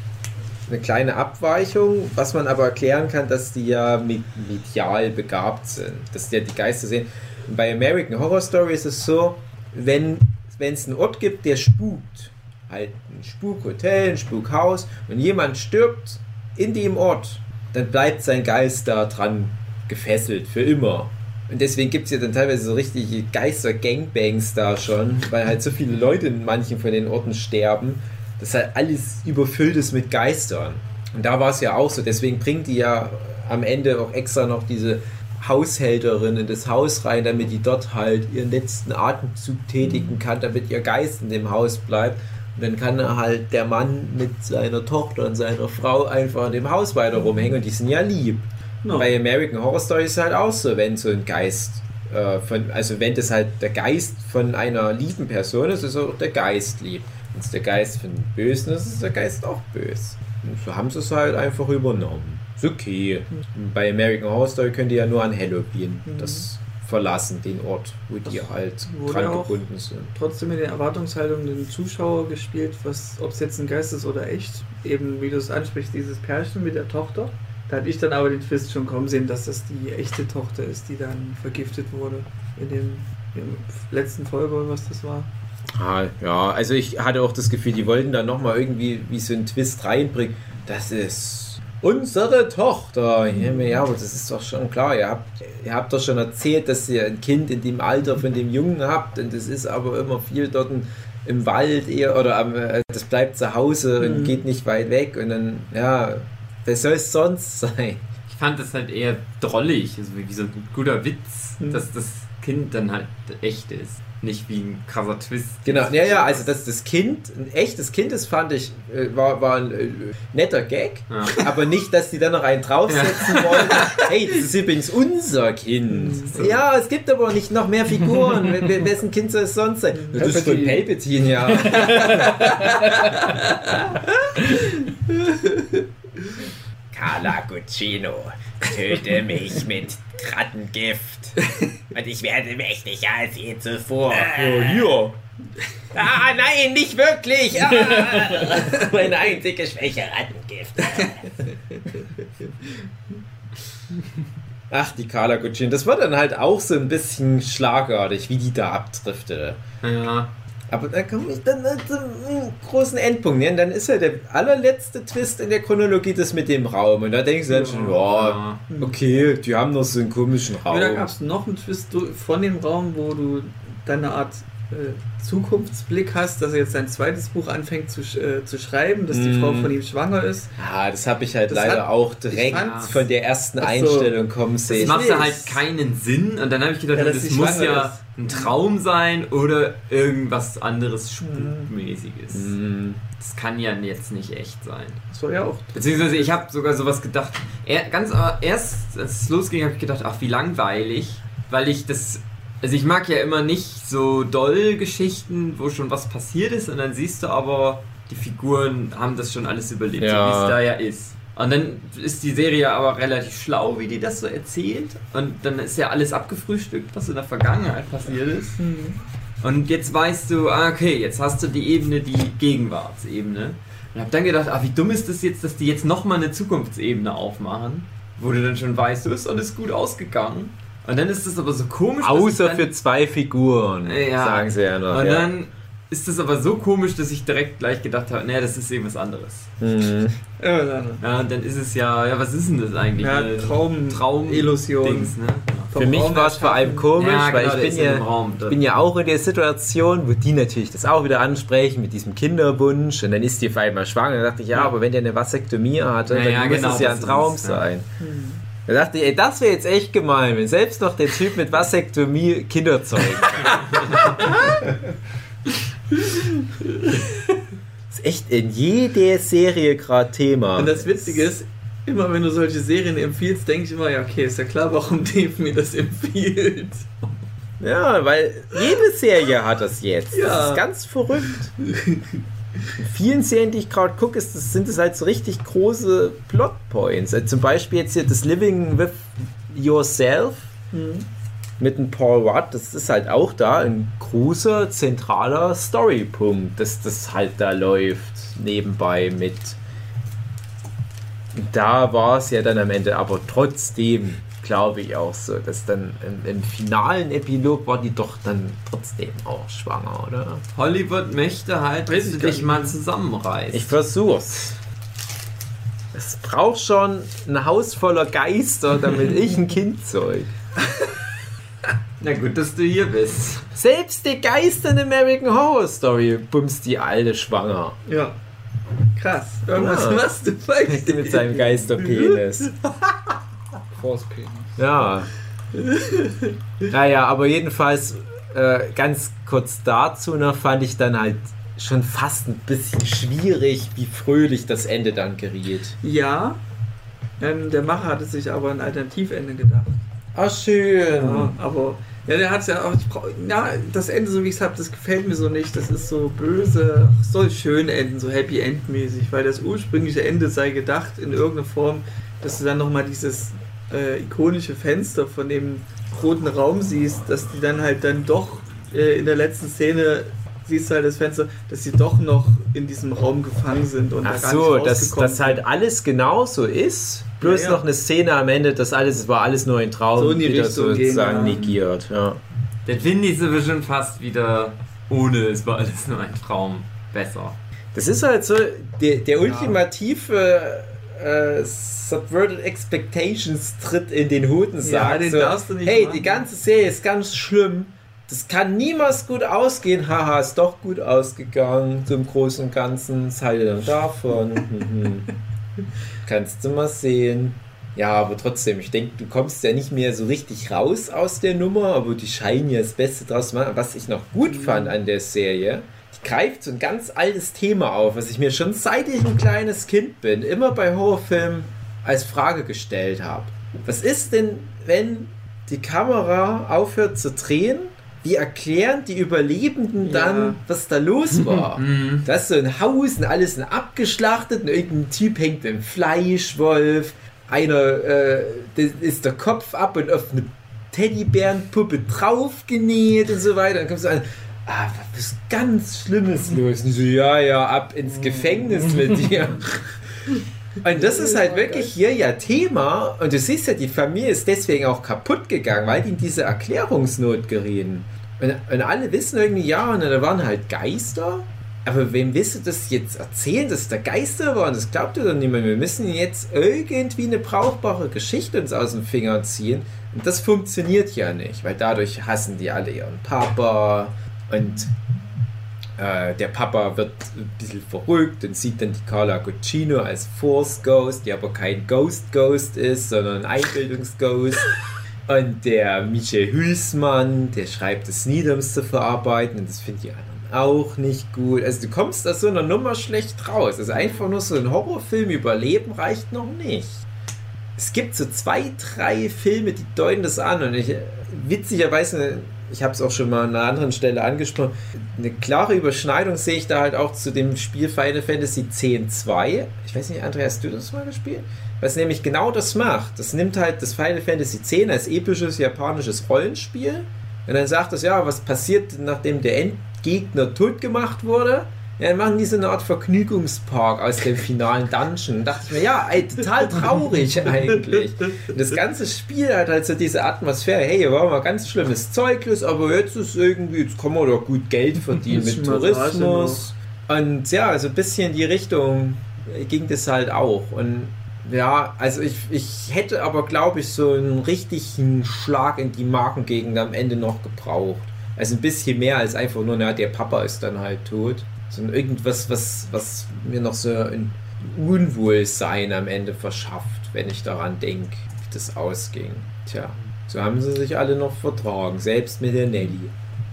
eine kleine Abweichung, was man aber erklären kann, dass die ja mit, medial begabt sind, dass die ja die Geister sehen. Und bei American Horror Story ist es so, wenn wenn es einen Ort gibt, der spukt, halt ein Spukhotel, ein Spukhaus und jemand stirbt in dem Ort, dann bleibt sein Geist da dran gefesselt für immer. Und deswegen gibt es ja dann teilweise so richtige Geister-Gangbangs da schon, weil halt so viele Leute in manchen von den Orten sterben, dass halt alles überfüllt ist mit Geistern. Und da war es ja auch so, deswegen bringt die ja am Ende auch extra noch diese Haushälterin in das Haus rein, damit die dort halt ihren letzten Atemzug tätigen kann, damit ihr Geist in dem Haus bleibt. Und dann kann halt der Mann mit seiner Tochter und seiner Frau einfach in dem Haus weiter rumhängen und die sind ja lieb. No. Bei American Horror Story ist es halt auch so, wenn so ein Geist äh, von, also wenn das halt der Geist von einer lieben Person ist, ist auch der Geist lieb. Wenn es der Geist von Bösen ist, ist der Geist auch böse. Und so haben sie es halt einfach übernommen. Ist okay. Bei American Horror Story könnt ihr ja nur an Halloween Mhm. das verlassen, den Ort, wo die halt dran gebunden sind. trotzdem in der Erwartungshaltung den Zuschauer gespielt, was, ob es jetzt ein Geist ist oder echt. Eben, wie du es ansprichst, dieses Pärchen mit der Tochter. Da hatte ich dann aber den Twist schon kommen sehen, dass das die echte Tochter ist, die dann vergiftet wurde. In dem, in der letzten Folge oder was das war. Ah, ja, also ich hatte auch das Gefühl, die wollten da nochmal irgendwie wie so einen Twist reinbringen. Das ist unsere Tochter. Ja, aber das ist doch schon klar. Ihr habt, ihr habt doch schon erzählt, dass ihr ein Kind in dem Alter von dem Jungen habt und das ist aber immer viel dort im Wald eher oder am, äh, das bleibt zu Hause und Mhm. geht nicht weit weg und dann, ja, wer soll es sonst sein? Ich fand das halt eher drollig, also wie so ein guter Witz, Mhm. dass das Kind dann halt echt ist. Nicht wie ein krasser Twist. Genau, ja, ja, also dass das Kind, ein echtes Kind ist, fand ich, äh, war, war ein äh, netter Gag, Ja. aber nicht, dass die dann noch einen draufsetzen wollen. Hey, das ist übrigens unser Kind. Ja, es gibt aber nicht noch mehr Figuren. W- Wessen Kind soll es sonst sein? Das ist von Palpatine, ja. Carla Guccino, töte mich mit Rattengift. Und ich werde mächtiger als je zuvor. Oh, hier. Ah, nein, nicht wirklich. Ah, meine einzige Schwäche, Rattengift. Ach, die Carla Guccini. Das war dann halt auch so ein bisschen schlagartig, wie die da abdriftete. Ja. Aber da komme ich dann zum mm, großen Endpunkt. Ja, und dann ist ja der allerletzte Twist in der Chronologie das mit dem Raum. Und da denkst du dann schon, ja, okay, die haben noch so einen komischen Raum. Ja, da gab es noch einen Twist von dem Raum, wo du dann eine Art Zukunftsblick hast, dass er jetzt sein zweites Buch anfängt zu, äh, zu schreiben, dass die Mm. Frau von ihm schwanger ist. Ah, das habe ich halt Das leider hat- auch direkt von der ersten so. Einstellung kommen Das sehen. machte weiß. halt keinen Sinn und dann habe ich gedacht, Ja, das muss ja ist. ein Traum sein oder irgendwas anderes Spukmäßiges. Mm. Das kann ja jetzt nicht echt sein. Das war ja auch. Beziehungsweise ich habe sogar sowas gedacht. Er, ganz aber erst, als es losging, habe ich gedacht, ach wie langweilig, weil ich das. Also ich mag ja immer nicht so doll Geschichten, wo schon was passiert ist und dann siehst du aber, die Figuren haben das schon alles überlebt, Ja. so wie es da ja ist. Und dann ist die Serie aber relativ schlau, wie die das so erzählt. Und dann ist ja alles abgefrühstückt, was in der Vergangenheit passiert ist. Und jetzt weißt du, ah, okay, jetzt hast du die Ebene, die Gegenwartsebene. Und hab dann gedacht, ah, wie dumm ist das jetzt, dass die jetzt nochmal eine Zukunftsebene aufmachen, wo du dann schon weißt, du ist alles gut ausgegangen. Und dann ist das aber so komisch. dass ich Außer dann, für zwei Figuren, Ja. sagen sie ja noch. Und ja. dann ist das aber so komisch, dass ich direkt gleich gedacht habe, naja, das ist eben was anderes. Mhm. Ja, dann, Ja, und dann ist es ja, ja, was ist denn das eigentlich? ja, Traum, Traum Illusion. Dings, ne? Für mich war es vor allem komisch, Ja, weil genau, der ich ist bin in ja, Raum ich bin ja auch in der Situation, wo die natürlich das auch wieder ansprechen mit diesem Kinderwunsch und dann ist die auf einmal schwanger. Da dachte ich, ja, aber wenn der eine Vasektomie hatte, Ja, dann ja, muss genau, es ja ein ist Traum es, ja. Da dachte ich, ey, das wäre jetzt echt gemein, wenn selbst noch der Typ mit Vasektomie Kinder zeugen. Das ist echt in jeder Serie gerade Thema. Und das Witzige ist, immer wenn du solche Serien empfiehlst, denke ich immer, ja, okay, ist ja klar, warum Dave mir das empfiehlt. Ja, weil jede Serie hat das jetzt. Das Ja. ist ganz verrückt. In vielen Serien, die ich gerade gucke, ist das, sind es halt so richtig große Plotpoints. Also zum Beispiel jetzt hier das Living with Yourself mit dem Paul Rudd. Das ist halt auch da ein großer, zentraler Storypunkt, dass das halt da läuft nebenbei mit. Da war es ja dann am Ende aber trotzdem glaube ich auch so, dass dann im, im finalen Epilog war die doch dann trotzdem auch schwanger, oder? Hollywood möchte halt, dass ich du dich mal zusammenreißt. Ich versuch's. Es braucht schon ein Haus voller Geister, damit ich ein Kind zeug. Na gut, dass du hier bist. Selbst die Geister in American Horror Story bumst die alte schwanger. Ja. Krass. Irgendwas Ja. machst du falsch. Mit seinem Geisterpenis. Force Penis. Ja. Naja, aber jedenfalls äh, ganz kurz dazu noch fand ich dann halt schon fast ein bisschen schwierig, wie fröhlich das Ende dann geriet. Ja. Ähm, der Macher hatte sich aber ein Alternativende gedacht. Ah, schön. Ja, aber ja, der hat ja auch. Ich brauch, ja, das Ende, so wie ich es habe, das gefällt mir so nicht. Das ist so böse. Ach, Soll schön enden, so Happy End mäßig, weil das ursprüngliche Ende sei gedacht in irgendeiner Form, dass du dann nochmal dieses äh, ikonische Fenster von dem roten Raum siehst, dass die dann halt dann doch äh, in der letzten Szene siehst du halt das Fenster, dass sie doch noch in diesem Raum gefangen sind und Ach da gar so, nicht dass das halt alles genauso ist. Bloß Ja, ja. noch eine Szene am Ende, das alles es war alles nur ein Traum, So in die wieder Richtung gehen, sozusagen ja. negiert. Ja. Dann finde ich aber schon fast wieder ohne, es war alles nur ein Traum besser. Das ist halt so der, der ultimative äh, Subverted Expectations Tritt in den Hut und Ja, sagt den so, darfst du nicht hey, machen. die ganze Serie ist ganz schlimm. Das kann niemals gut ausgehen. Haha, ist doch gut ausgegangen. Zum Großen und Ganzen. Was haltet ihr davon? Mhm. Kannst du mal sehen. Ja, aber trotzdem, ich denke, du kommst ja nicht mehr so richtig raus aus der Nummer, aber die scheinen ja das Beste draus zu machen. Was ich noch gut fand an der Serie, greift so ein ganz altes Thema auf, was ich mir schon seit ich ein kleines Kind bin, immer bei Horrorfilmen als Frage gestellt habe. Was ist denn, wenn die Kamera aufhört zu drehen? Wie erklären die Überlebenden Ja. dann, was da los war? Mhm. Da ist so ein Haus und alles sind abgeschlachtet und irgendein Typ hängt im Fleischwolf. Einer äh, ist der Kopf ab und auf eine Teddybärenpuppe draufgenäht und so weiter. Dann kommst du an, ah, was ist ganz Schlimmes los? Und so, ja, ja, ab ins Gefängnis mit dir. Und das ist halt wirklich hier ja Thema. Und du siehst ja, die Familie ist deswegen auch kaputt gegangen, weil die in diese Erklärungsnot gerieten. Und, und alle wissen irgendwie, ja, und da waren halt Geister. Aber wem willst du das jetzt erzählen, dass da Geister waren? Das glaubt ihr doch niemand. Wir müssen jetzt irgendwie eine brauchbare Geschichte uns aus den Fingern ziehen. Und das funktioniert ja nicht, weil dadurch hassen die alle ihren Papa. Und äh, der Papa wird ein bisschen verrückt und sieht dann die Carla Guccino als Force Ghost, die aber kein Ghost Ghost ist, sondern ein Einbildungsghost. Und der Michel Hüßmann, der schreibt es nieder, um es zu verarbeiten. Und das finden die anderen auch nicht gut. Also du kommst aus so einer Nummer schlecht raus. Also einfach nur so ein Horrorfilm überleben reicht noch nicht. Es gibt so zwei, drei Filme, die deuten das an. Und ich, witzigerweise, ich habe es auch schon mal an einer anderen Stelle angesprochen, eine klare Überschneidung sehe ich da halt auch zu dem Spiel Final Fantasy X-2. Ich weiß nicht, Andreas, hast du das mal gespielt? Was nämlich genau das macht. Das nimmt halt das Final Fantasy X als episches japanisches Rollenspiel. Und dann sagt es, ja, was passiert, nachdem der Endgegner tot gemacht wurde? Ja, dann machen die so eine Art Vergnügungspark aus dem finalen Dungeon. Da dachte ich mir, ja, ey, total traurig eigentlich. Und das ganze Spiel hat halt so diese Atmosphäre, hey, hier war mal ganz schlimmes Zeug los, aber jetzt ist irgendwie, jetzt kann man doch gut Geld verdienen mit Tourismus. Und ja, also ein bisschen in die Richtung ging das halt auch. Und ja, also ich, ich hätte aber, glaube ich, so einen richtigen Schlag in die Markengegend am Ende noch gebraucht. Also ein bisschen mehr als einfach nur, na, der Papa ist dann halt tot. Sondern irgendwas, was, was mir noch so ein Unwohlsein am Ende verschafft, wenn ich daran denke, wie das ausging. Tja, so haben sie sich alle noch vertragen, selbst mit der Nelly.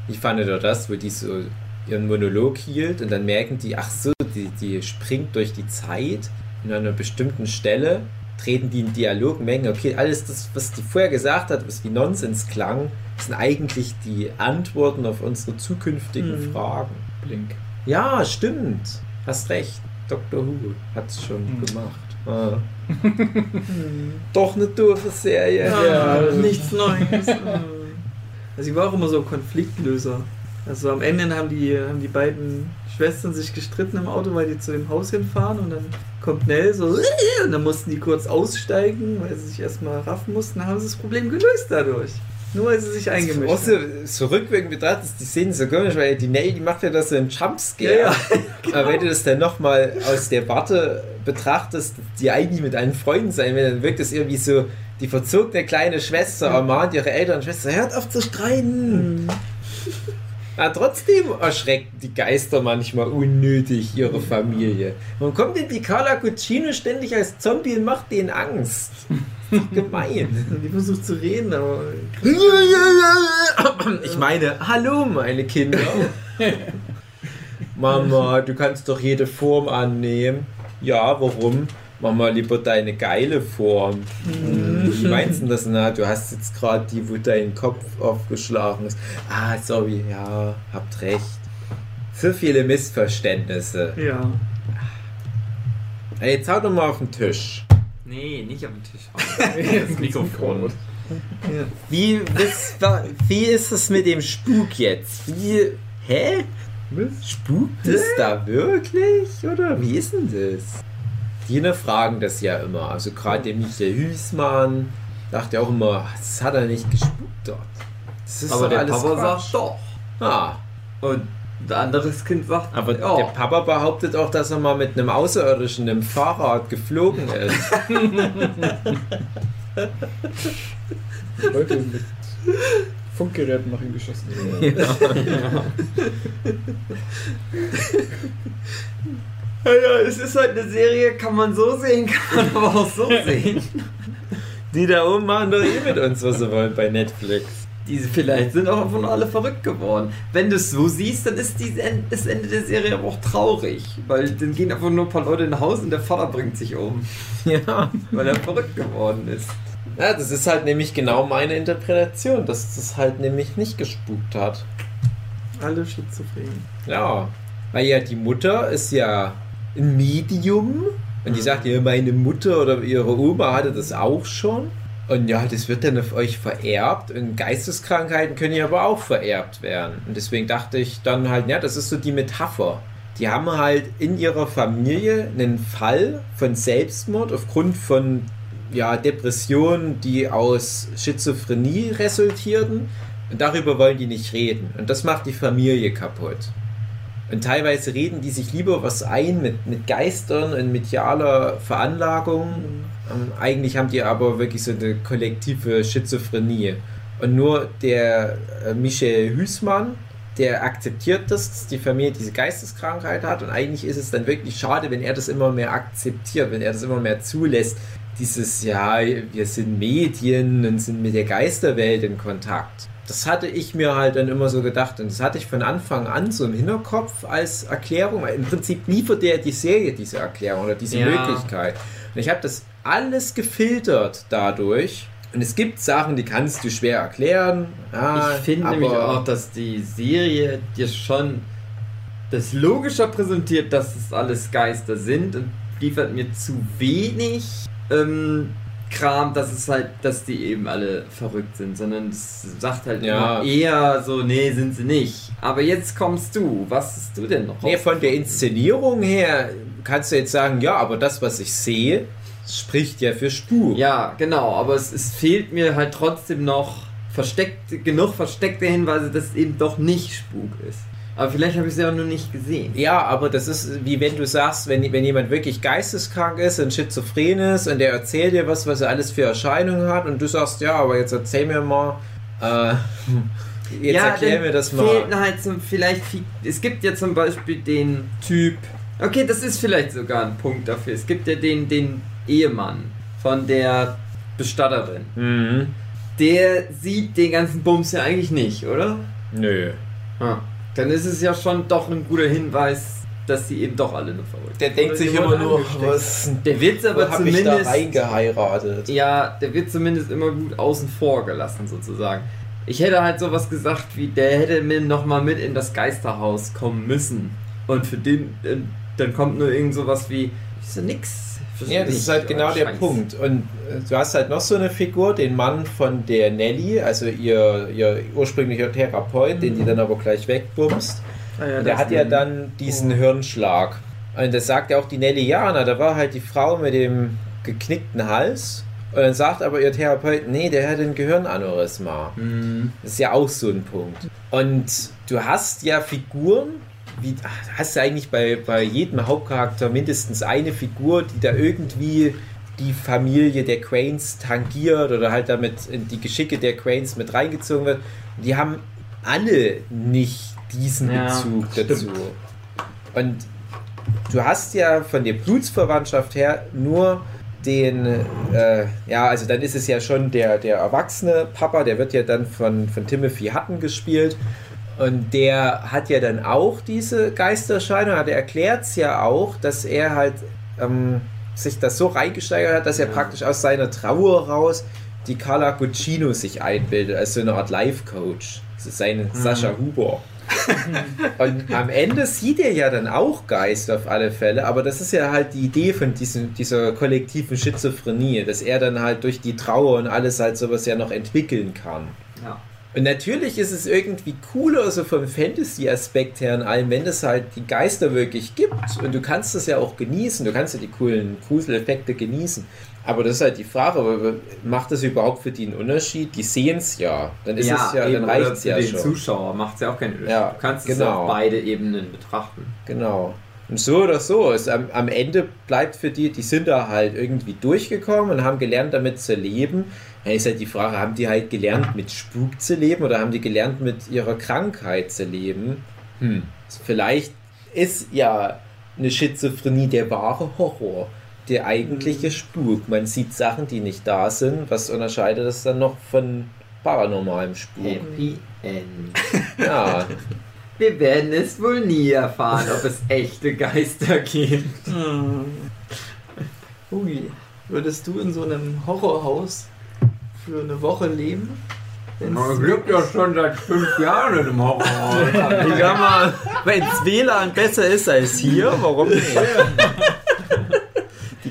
Ich fand doch das, wo die so ihren Monolog hielt und dann merken die, ach so, die, die springt durch die Zeit in einer bestimmten Stelle, treten die in Dialog, merken, okay, alles das, was die vorher gesagt hat, was wie Nonsens klang, sind eigentlich die Antworten auf unsere zukünftigen Mhm. Fragen. Blink. Ja, stimmt. Hast recht. Dr. Who hat es schon Mhm. gemacht. Ah. Doch eine doofe Serie. Ja, nichts Neues. Also sie war auch immer so ein Konfliktlöser. Also am Ende haben die, haben die beiden Schwestern sich gestritten im Auto, weil die zu dem Haus hinfahren und dann kommt Nell so und dann mussten die kurz aussteigen, weil sie sich erstmal raffen mussten. Dann haben sie das Problem gelöst dadurch. Nur weil sie sich eingemischt Auch so, so rückwirkend betrachtet ist die Szene so komisch, weil die Nell, die macht ja das so ein Jumpscare. Ja, Aber wenn du das dann nochmal aus der Warte betrachtest, die eigentlich mit allen Freunden sein will, dann wirkt es irgendwie so, die verzogene kleine Schwester ermahnt ihre älteren Schwester, hört auf zu streiten. Mhm. Aber trotzdem erschrecken die Geister manchmal unnötig ihre Familie. Warum kommt denn die Carla Cucino ständig als Zombie und macht denen Angst? Gemein. Die versucht zu reden, aber Ich meine, hallo meine Kinder. Mama, du kannst doch jede Form annehmen. Ja, warum? Mama, lieber deine geile Form. Hm, Wie meinst du das? Na, du hast jetzt gerade die, wo dein Kopf aufgeschlagen ist. Ah, sorry, ja, habt recht. Für viele Missverständnisse. ja. Ey, jetzt hau doch mal auf den Tisch. Nee, nicht auf den Tisch. Das Mikrofon. ja. Wie, was, wa- wie ist es mit dem Spuk jetzt? Wie, hä? Was? Spukt es da wirklich? Oder wie ist denn das? Die hinterfragen das ja immer. Also gerade der Michael Hüßmann dachte auch immer, das hat er nicht gespukt dort. Das ist Aber doch der alles Papa Quatsch. sagt doch. Ah, Und ein anderes Kind sagt, aber ja. der Papa behauptet auch, dass er mal mit einem Außerirdischen im Fahrrad geflogen ist. Leute mit Funkgeräten nach ihm geschossen. Ja, ja, es ist halt eine Serie, kann man so sehen, kann man aber auch so sehen. Die da oben machen doch eh mit uns, was sie wollen bei Netflix. Diese vielleicht sind auch einfach nur alle verrückt geworden. Wenn du es so siehst, dann ist die, das Ende der Serie aber auch traurig. Weil dann gehen einfach nur ein paar Leute nach Hause und der Vater bringt sich um. Ja. Weil er verrückt geworden ist. Ja, das ist halt nämlich genau meine Interpretation, dass das halt nämlich nicht gespukt hat. Alle schizophren. Ja. Weil ja die Mutter ist ja ein Medium und die sagt ja, meine Mutter oder ihre Oma hatte das auch schon. Und ja, das wird dann auf euch vererbt. Und Geisteskrankheiten können ja aber auch vererbt werden. Und deswegen dachte ich dann halt, ja, das ist so die Metapher. Die haben halt in ihrer Familie einen Fall von Selbstmord aufgrund von ja, Depressionen, die aus Schizophrenie resultierten. Und darüber wollen die nicht reden. Und das macht die Familie kaputt. Und teilweise reden die sich lieber was ein mit, mit Geistern und medialer Veranlagung. Ähm, eigentlich haben die aber wirklich so eine kollektive Schizophrenie. Und nur der äh, Michel Hüßmann, der akzeptiert das, dass die Familie diese Geisteskrankheit hat. Und eigentlich ist es dann wirklich schade, wenn er das immer mehr akzeptiert, wenn er das immer mehr zulässt. Dieses, ja, wir sind Medien und sind mit der Geisterwelt in Kontakt das hatte ich mir halt dann immer so gedacht und das hatte ich von Anfang an so im Hinterkopf als Erklärung. Im Prinzip liefert der die Serie diese Erklärung oder diese Ja. Möglichkeit. Und ich habe das alles gefiltert dadurch. Und es gibt Sachen, die kannst du schwer erklären. Ja, Ich finde nämlich auch, dass die Serie dir schon das logischer präsentiert, dass es alles Geister sind und liefert mir zu wenig ähm, Kram, dass es halt, dass die eben alle verrückt sind, sondern es sagt halt Ja. immer eher so, nee, sind sie nicht. Aber jetzt kommst du, was hast du denn noch? Nee, von der Inszenierung her kannst du jetzt sagen, ja, aber das, was ich sehe, spricht ja für Spuk. Ja, genau, aber es, es fehlt mir halt trotzdem noch versteckt, genug versteckte Hinweise, dass es eben doch nicht Spuk ist. Aber vielleicht habe ich es ja auch nur nicht gesehen. Ja, aber das ist wie wenn du sagst, wenn, wenn jemand wirklich geisteskrank ist und schizophren ist und der erzählt dir was, was er alles für Erscheinungen hat und du sagst, ja, aber jetzt erzähl mir mal, äh, jetzt erklär dann mir das Fehlt mal. halt zum, vielleicht, es gibt ja zum Beispiel den Typ, okay, das ist vielleicht sogar ein Punkt dafür. Es gibt ja den, den Ehemann von der Bestatterin. Mhm. Der sieht den ganzen Bums ja eigentlich nicht, oder? Nö. Ah. Dann ist es ja schon doch ein guter Hinweis, dass sie eben doch alle nur verrückt Der sind. denkt Oder sich immer nur, was Der wird aber hab ich da zumindest. reingeheiratet? Ja, der wird zumindest immer gut außen vor gelassen, sozusagen. Ich hätte halt sowas gesagt wie, der hätte mir nochmal mit in das Geisterhaus kommen müssen. Und für den, äh, dann kommt nur irgend sowas wie, ist ja nix. Ja, das ist halt genau der Punkt. Und äh, du hast halt noch so eine Figur, den Mann von der Nelly, also ihr, ihr ursprünglicher Therapeut, den die dann aber gleich wegbumst. Ah, ja, der hat ja dann diesen Hirnschlag. Und das sagt ja auch die Nelly Jana, da war halt die Frau mit dem geknickten Hals. Und dann sagt aber ihr Therapeut, nee, der hat ein Gehirnaneurysma. Mhm. Das ist ja auch so ein Punkt. Und du hast ja Figuren, wie hast du eigentlich bei, bei jedem Hauptcharakter mindestens eine Figur, die da irgendwie die Familie der Cranes tangiert oder halt damit in die Geschicke der Cranes mit reingezogen wird. Die haben alle nicht diesen Ja, Bezug stimmt. dazu. Und du hast ja von der Blutsverwandtschaft her nur den, äh, ja, also dann ist es ja schon der, der erwachsene Papa, der wird ja dann von, von Timothy Hutton gespielt. Und der hat ja dann auch diese Geisterscheinung, hat er erklärt es ja auch, dass er halt ähm, sich das so reingesteigert hat, dass er Ja. praktisch aus seiner Trauer raus die Carla Guccino sich einbildet, als so eine Art Life-Coach. Das ist seine Sascha Huber. Und am Ende sieht er ja dann auch Geist auf alle Fälle, aber das ist ja halt die Idee von diesem, dieser kollektiven Schizophrenie, dass er dann halt durch die Trauer und alles halt sowas ja noch entwickeln kann. Ja. Und natürlich ist es irgendwie cooler, so vom Fantasy-Aspekt her in allem, wenn es halt die Geister wirklich gibt und du kannst das ja auch genießen, du kannst ja die coolen Gruseleffekte genießen. Aber das ist halt die Frage, macht das überhaupt für die einen Unterschied? Die sehen es ja, dann ist es ja, eben, dann reicht es für ja den schon. Zuschauer macht es ja auch keinen Unterschied. Ja, du kannst es genau. ja auf beide Ebenen betrachten. Genau. So oder so, es, am, am Ende bleibt für die, die sind da halt irgendwie durchgekommen und haben gelernt, damit zu leben. Dann ist halt die Frage, haben die halt gelernt, mit Spuk zu leben oder haben die gelernt, mit ihrer Krankheit zu leben? Hm. Vielleicht ist ja eine Schizophrenie der wahre Horror. Der eigentliche Spuk. Man sieht Sachen, die nicht da sind. Was unterscheidet das dann noch von paranormalem Spuk? Happy End. Ja, Wir werden es wohl nie erfahren, ob es echte Geister gibt. Hm. Ui, würdest du in so einem Horrorhaus für eine Woche leben? Wenn's- lebt ja schon seit fünf Jahren im Horrorhaus. ich sag mal, wenn das WLAN besser ist als hier, warum nicht?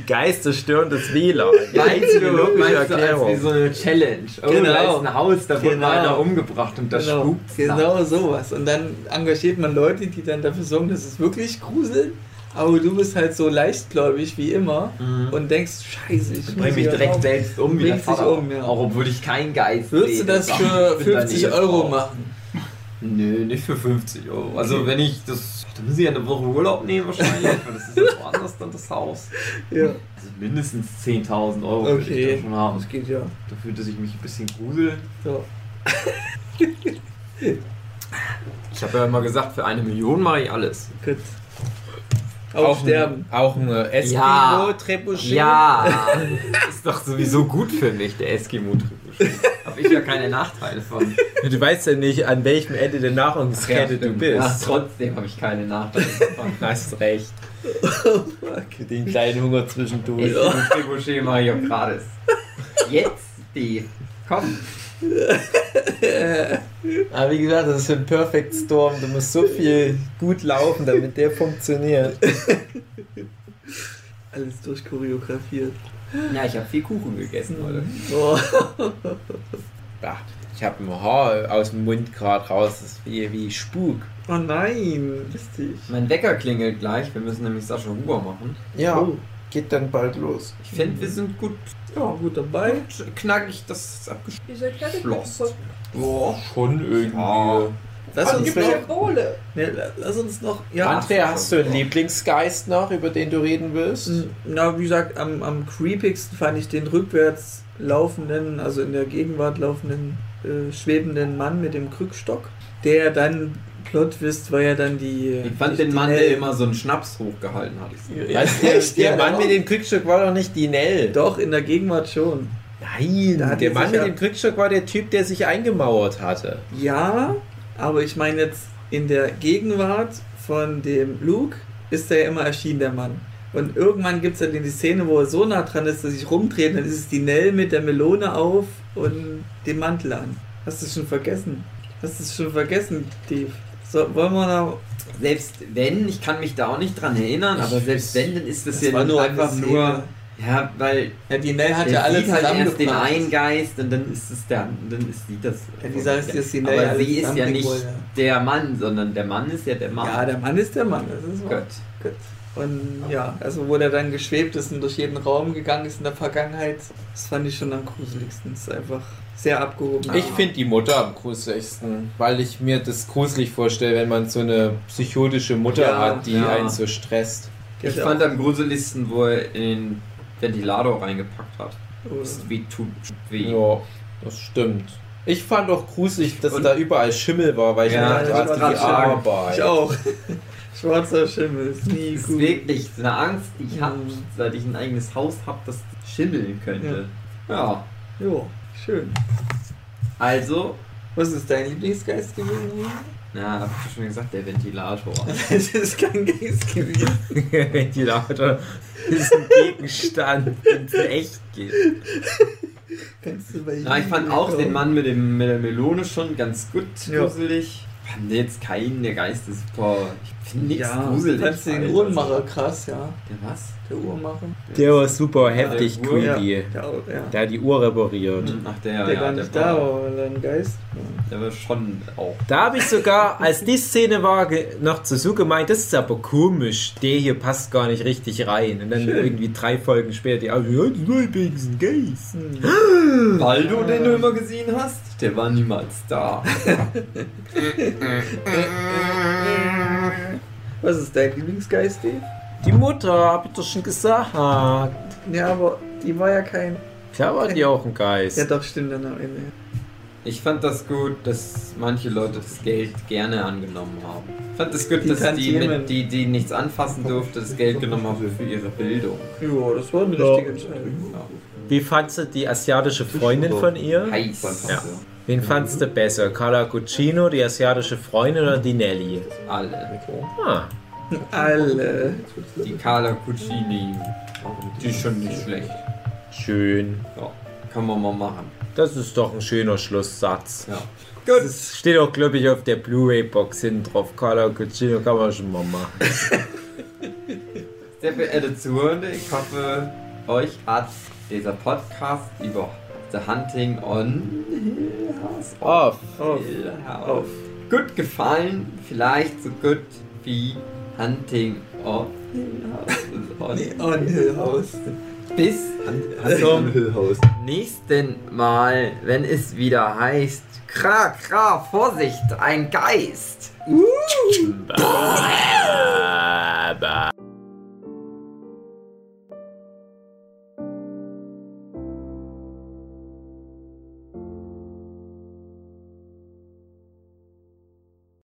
Die Geister stören das WLAN. Die einzige du, logische als wie Erklärung. so eine Challenge? Oh, Genau. da ist ein Haus, da wurde Genau. einer umgebracht und das Genau, spukt. genau sowas. Und dann engagiert man Leute, die dann dafür sorgen, dass es wirklich gruselt. Aber du bist halt so leichtgläubig wie immer Mhm. und denkst, scheiße, ich Ich bring mich direkt raus. selbst um, wie dich Vater. um, ja. Auch obwohl ich kein Geist Würdest du das für bin da 50 nicht Euro drauf. machen? Nö, nicht für 50 Euro. Also wenn ich das. Da muss ich ja eine Woche Urlaub nehmen wahrscheinlich, weil das ist jetzt woanders dann das Haus. Ja. Also mindestens 10.000 Euro würde ich Okay. schon haben. Das geht ja. Dafür, dass ich mich ein bisschen grusel. So. Ich habe ja immer gesagt, für eine Million mache ich alles. Gut. Auch, sterben. Ein, auch ein äh, Ja. Eskimo-Trebuchet. Ja, ist doch sowieso gut für mich, der Eskimo-Trebuchet. Habe ich ja keine Nachteile von. Du weißt ja nicht, an welchem Ende der Nahrungskette du Ja, bist. trotzdem habe ich keine Nachteile davon. Hast recht. Für den kleinen Hunger zwischendurch. Eskimo-Trebuchet mache ich auch gratis. Jetzt, Steve. Komm. Aber wie gesagt, das ist ein Perfect Storm. Da muss so viel gut laufen, damit der funktioniert. Alles durchchoreografiert. Ja, ich habe viel Kuchen gegessen heute. Oh. Bah, ich habe ein Haar aus dem Mund gerade raus. Das ist wie, wie Spuk. oh nein, lustig. Mein Wecker klingelt gleich. Wir müssen nämlich Sascha Huber machen. Ja, Oh. Geht dann bald los. Ich finde, wir sind gut, Ja, gut dabei. knackig das abgeschlossen. Boah, schon irgendwie. Ja. Lass uns, noch, Kohle. Ne, la- lass uns noch. Ja, Andrea, hast du einen Lieblingsgeist noch, über den du reden willst? Na, wie gesagt, am, am creepigsten fand ich den rückwärts laufenden, also in der Gegenwart laufenden, äh, schwebenden Mann mit dem Krückstock, der dann, Plot war ja dann die. Ich fand die, den Mann, der immer so einen Schnaps hochgehalten hat. Ich so. Ja, Weißt der, echt? der Ja, Mann mit dem Krückstock war doch nicht die Nell. Doch, in der Gegenwart schon. Nein, der Mann mit dem Krückstock war der Typ, der sich eingemauert hatte. Ja, aber ich meine jetzt in der Gegenwart von dem Luke ist er ja immer erschienen, der Mann. Und irgendwann gibt es dann die Szene, wo er so nah dran ist, dass sich rumdreht, dann ist es die Nell mit der Melone auf und dem Mantel an. Hast du es schon vergessen? Hast du es schon vergessen, Steve? So, wollen wir noch. Selbst wenn, ich kann mich da auch nicht dran erinnern, aber selbst wenn, dann ist das, Das ja nur einfach nur. Ja, weil Ja, die Nell hat ja alle sieht halt erst den einen Geist und dann ist es der, dann ist sie das. Ja, die sagt, dass die Nell aber sie ist ja nicht der Mann, sondern der Mann ist ja der Mann. Ja, der Mann ist der Mann, das ist wahr. Gott. Gut. Und ja, also wo der dann geschwebt ist und durch jeden Raum gegangen ist in der Vergangenheit, das fand ich schon am gruseligsten. Das ist einfach sehr abgehoben. Ich finde die Mutter am gruseligsten, weil ich mir das gruselig vorstelle, wenn man so eine psychotische Mutter Ja, hat, die ja. einen so stresst. Die hat Ich fand auch- am gruseligsten, wo er in den Ventilator reingepackt hat. Oh. Das weh tut weh. Ja, das stimmt. Ich fand auch gruselig, dass Und- da überall Schimmel war, weil ich Ja, dachte, war ist die. Arbeit. Ich auch. Schwarzer Schimmel ist nie Das ist gut. wirklich eine Angst, die ich habe, Mhm. seit ich ein eigenes Haus habe, das schimmeln könnte. Ja. Jo, schön. Also, Was ist dein Lieblingsgeist gewesen? na, hab ich schon gesagt, der Ventilator. Das ist kein Geist gewesen. Ventilator ist ein Gegenstand, wenn es echt geht. Kannst du bei Na, ich fand auch den Mann mit, dem, mit der Melone schon ganz gut Ja. gruselig. Fand jetzt keinen der Geist ist super. Ich nichts Ja, gruselig. fandst du den. Uhrenmacher krass, ja. Der was? Der Uhrmacher. Der war super heftig der creepy. Der, auch- ja. Der hat die Uhr repariert. Ach, der, der ja, gar der nicht war, da war, weil er ein Geist. Der war schon auch. Da habe ich sogar, als die Szene war, noch zu so gemeint, das ist aber komisch, der hier passt gar nicht richtig rein. Und dann Schön. irgendwie drei Folgen später, die also, ja, übrigens ein Geist. Hm. Waldo, den du immer gesehen hast, der war niemals da. Was ist dein Lieblingsgeist, Dave? Die Mutter, hab ich doch schon gesagt. Ja, aber die war ja kein. Klar war die auch ein Geist. Ja, doch, stimmt dann am Ende. Ich fand das gut, dass manche Leute das Geld gerne angenommen haben. Ich fand das gut, Die dass die, mit, die, die nichts anfassen durfte, das Geld genommen haben für ihre Bildung. Ja, das war eine Ja. richtige Entscheidung. Wie fandst du die asiatische Freundin von ihr? Heiß. Ja. Wen fandst du besser? Carla Guccino, die asiatische Freundin oder die Nelly? Alle. Ah, Alle. Die Carla Cucini, die ist schon nicht schlecht. schön. Ja, kann man mal machen. Das ist doch ein schöner Schlusssatz. Ja. Das steht auch, glaube ich, auf der Blu-ray-Box hinten drauf. Carla Guccino kann man schon mal machen. Sehr verehrte Zuhörende, ich hoffe, euch hat dieser Podcast über The Hunting on Hill House Off. Hill House gut gefallen. Vielleicht so gut wie Hunting of Hill House. Nee, on Hill House. Bis Zum nächsten Mal, wenn es wieder heißt, Kra, Kra, Vorsicht, ein Geist. Ba.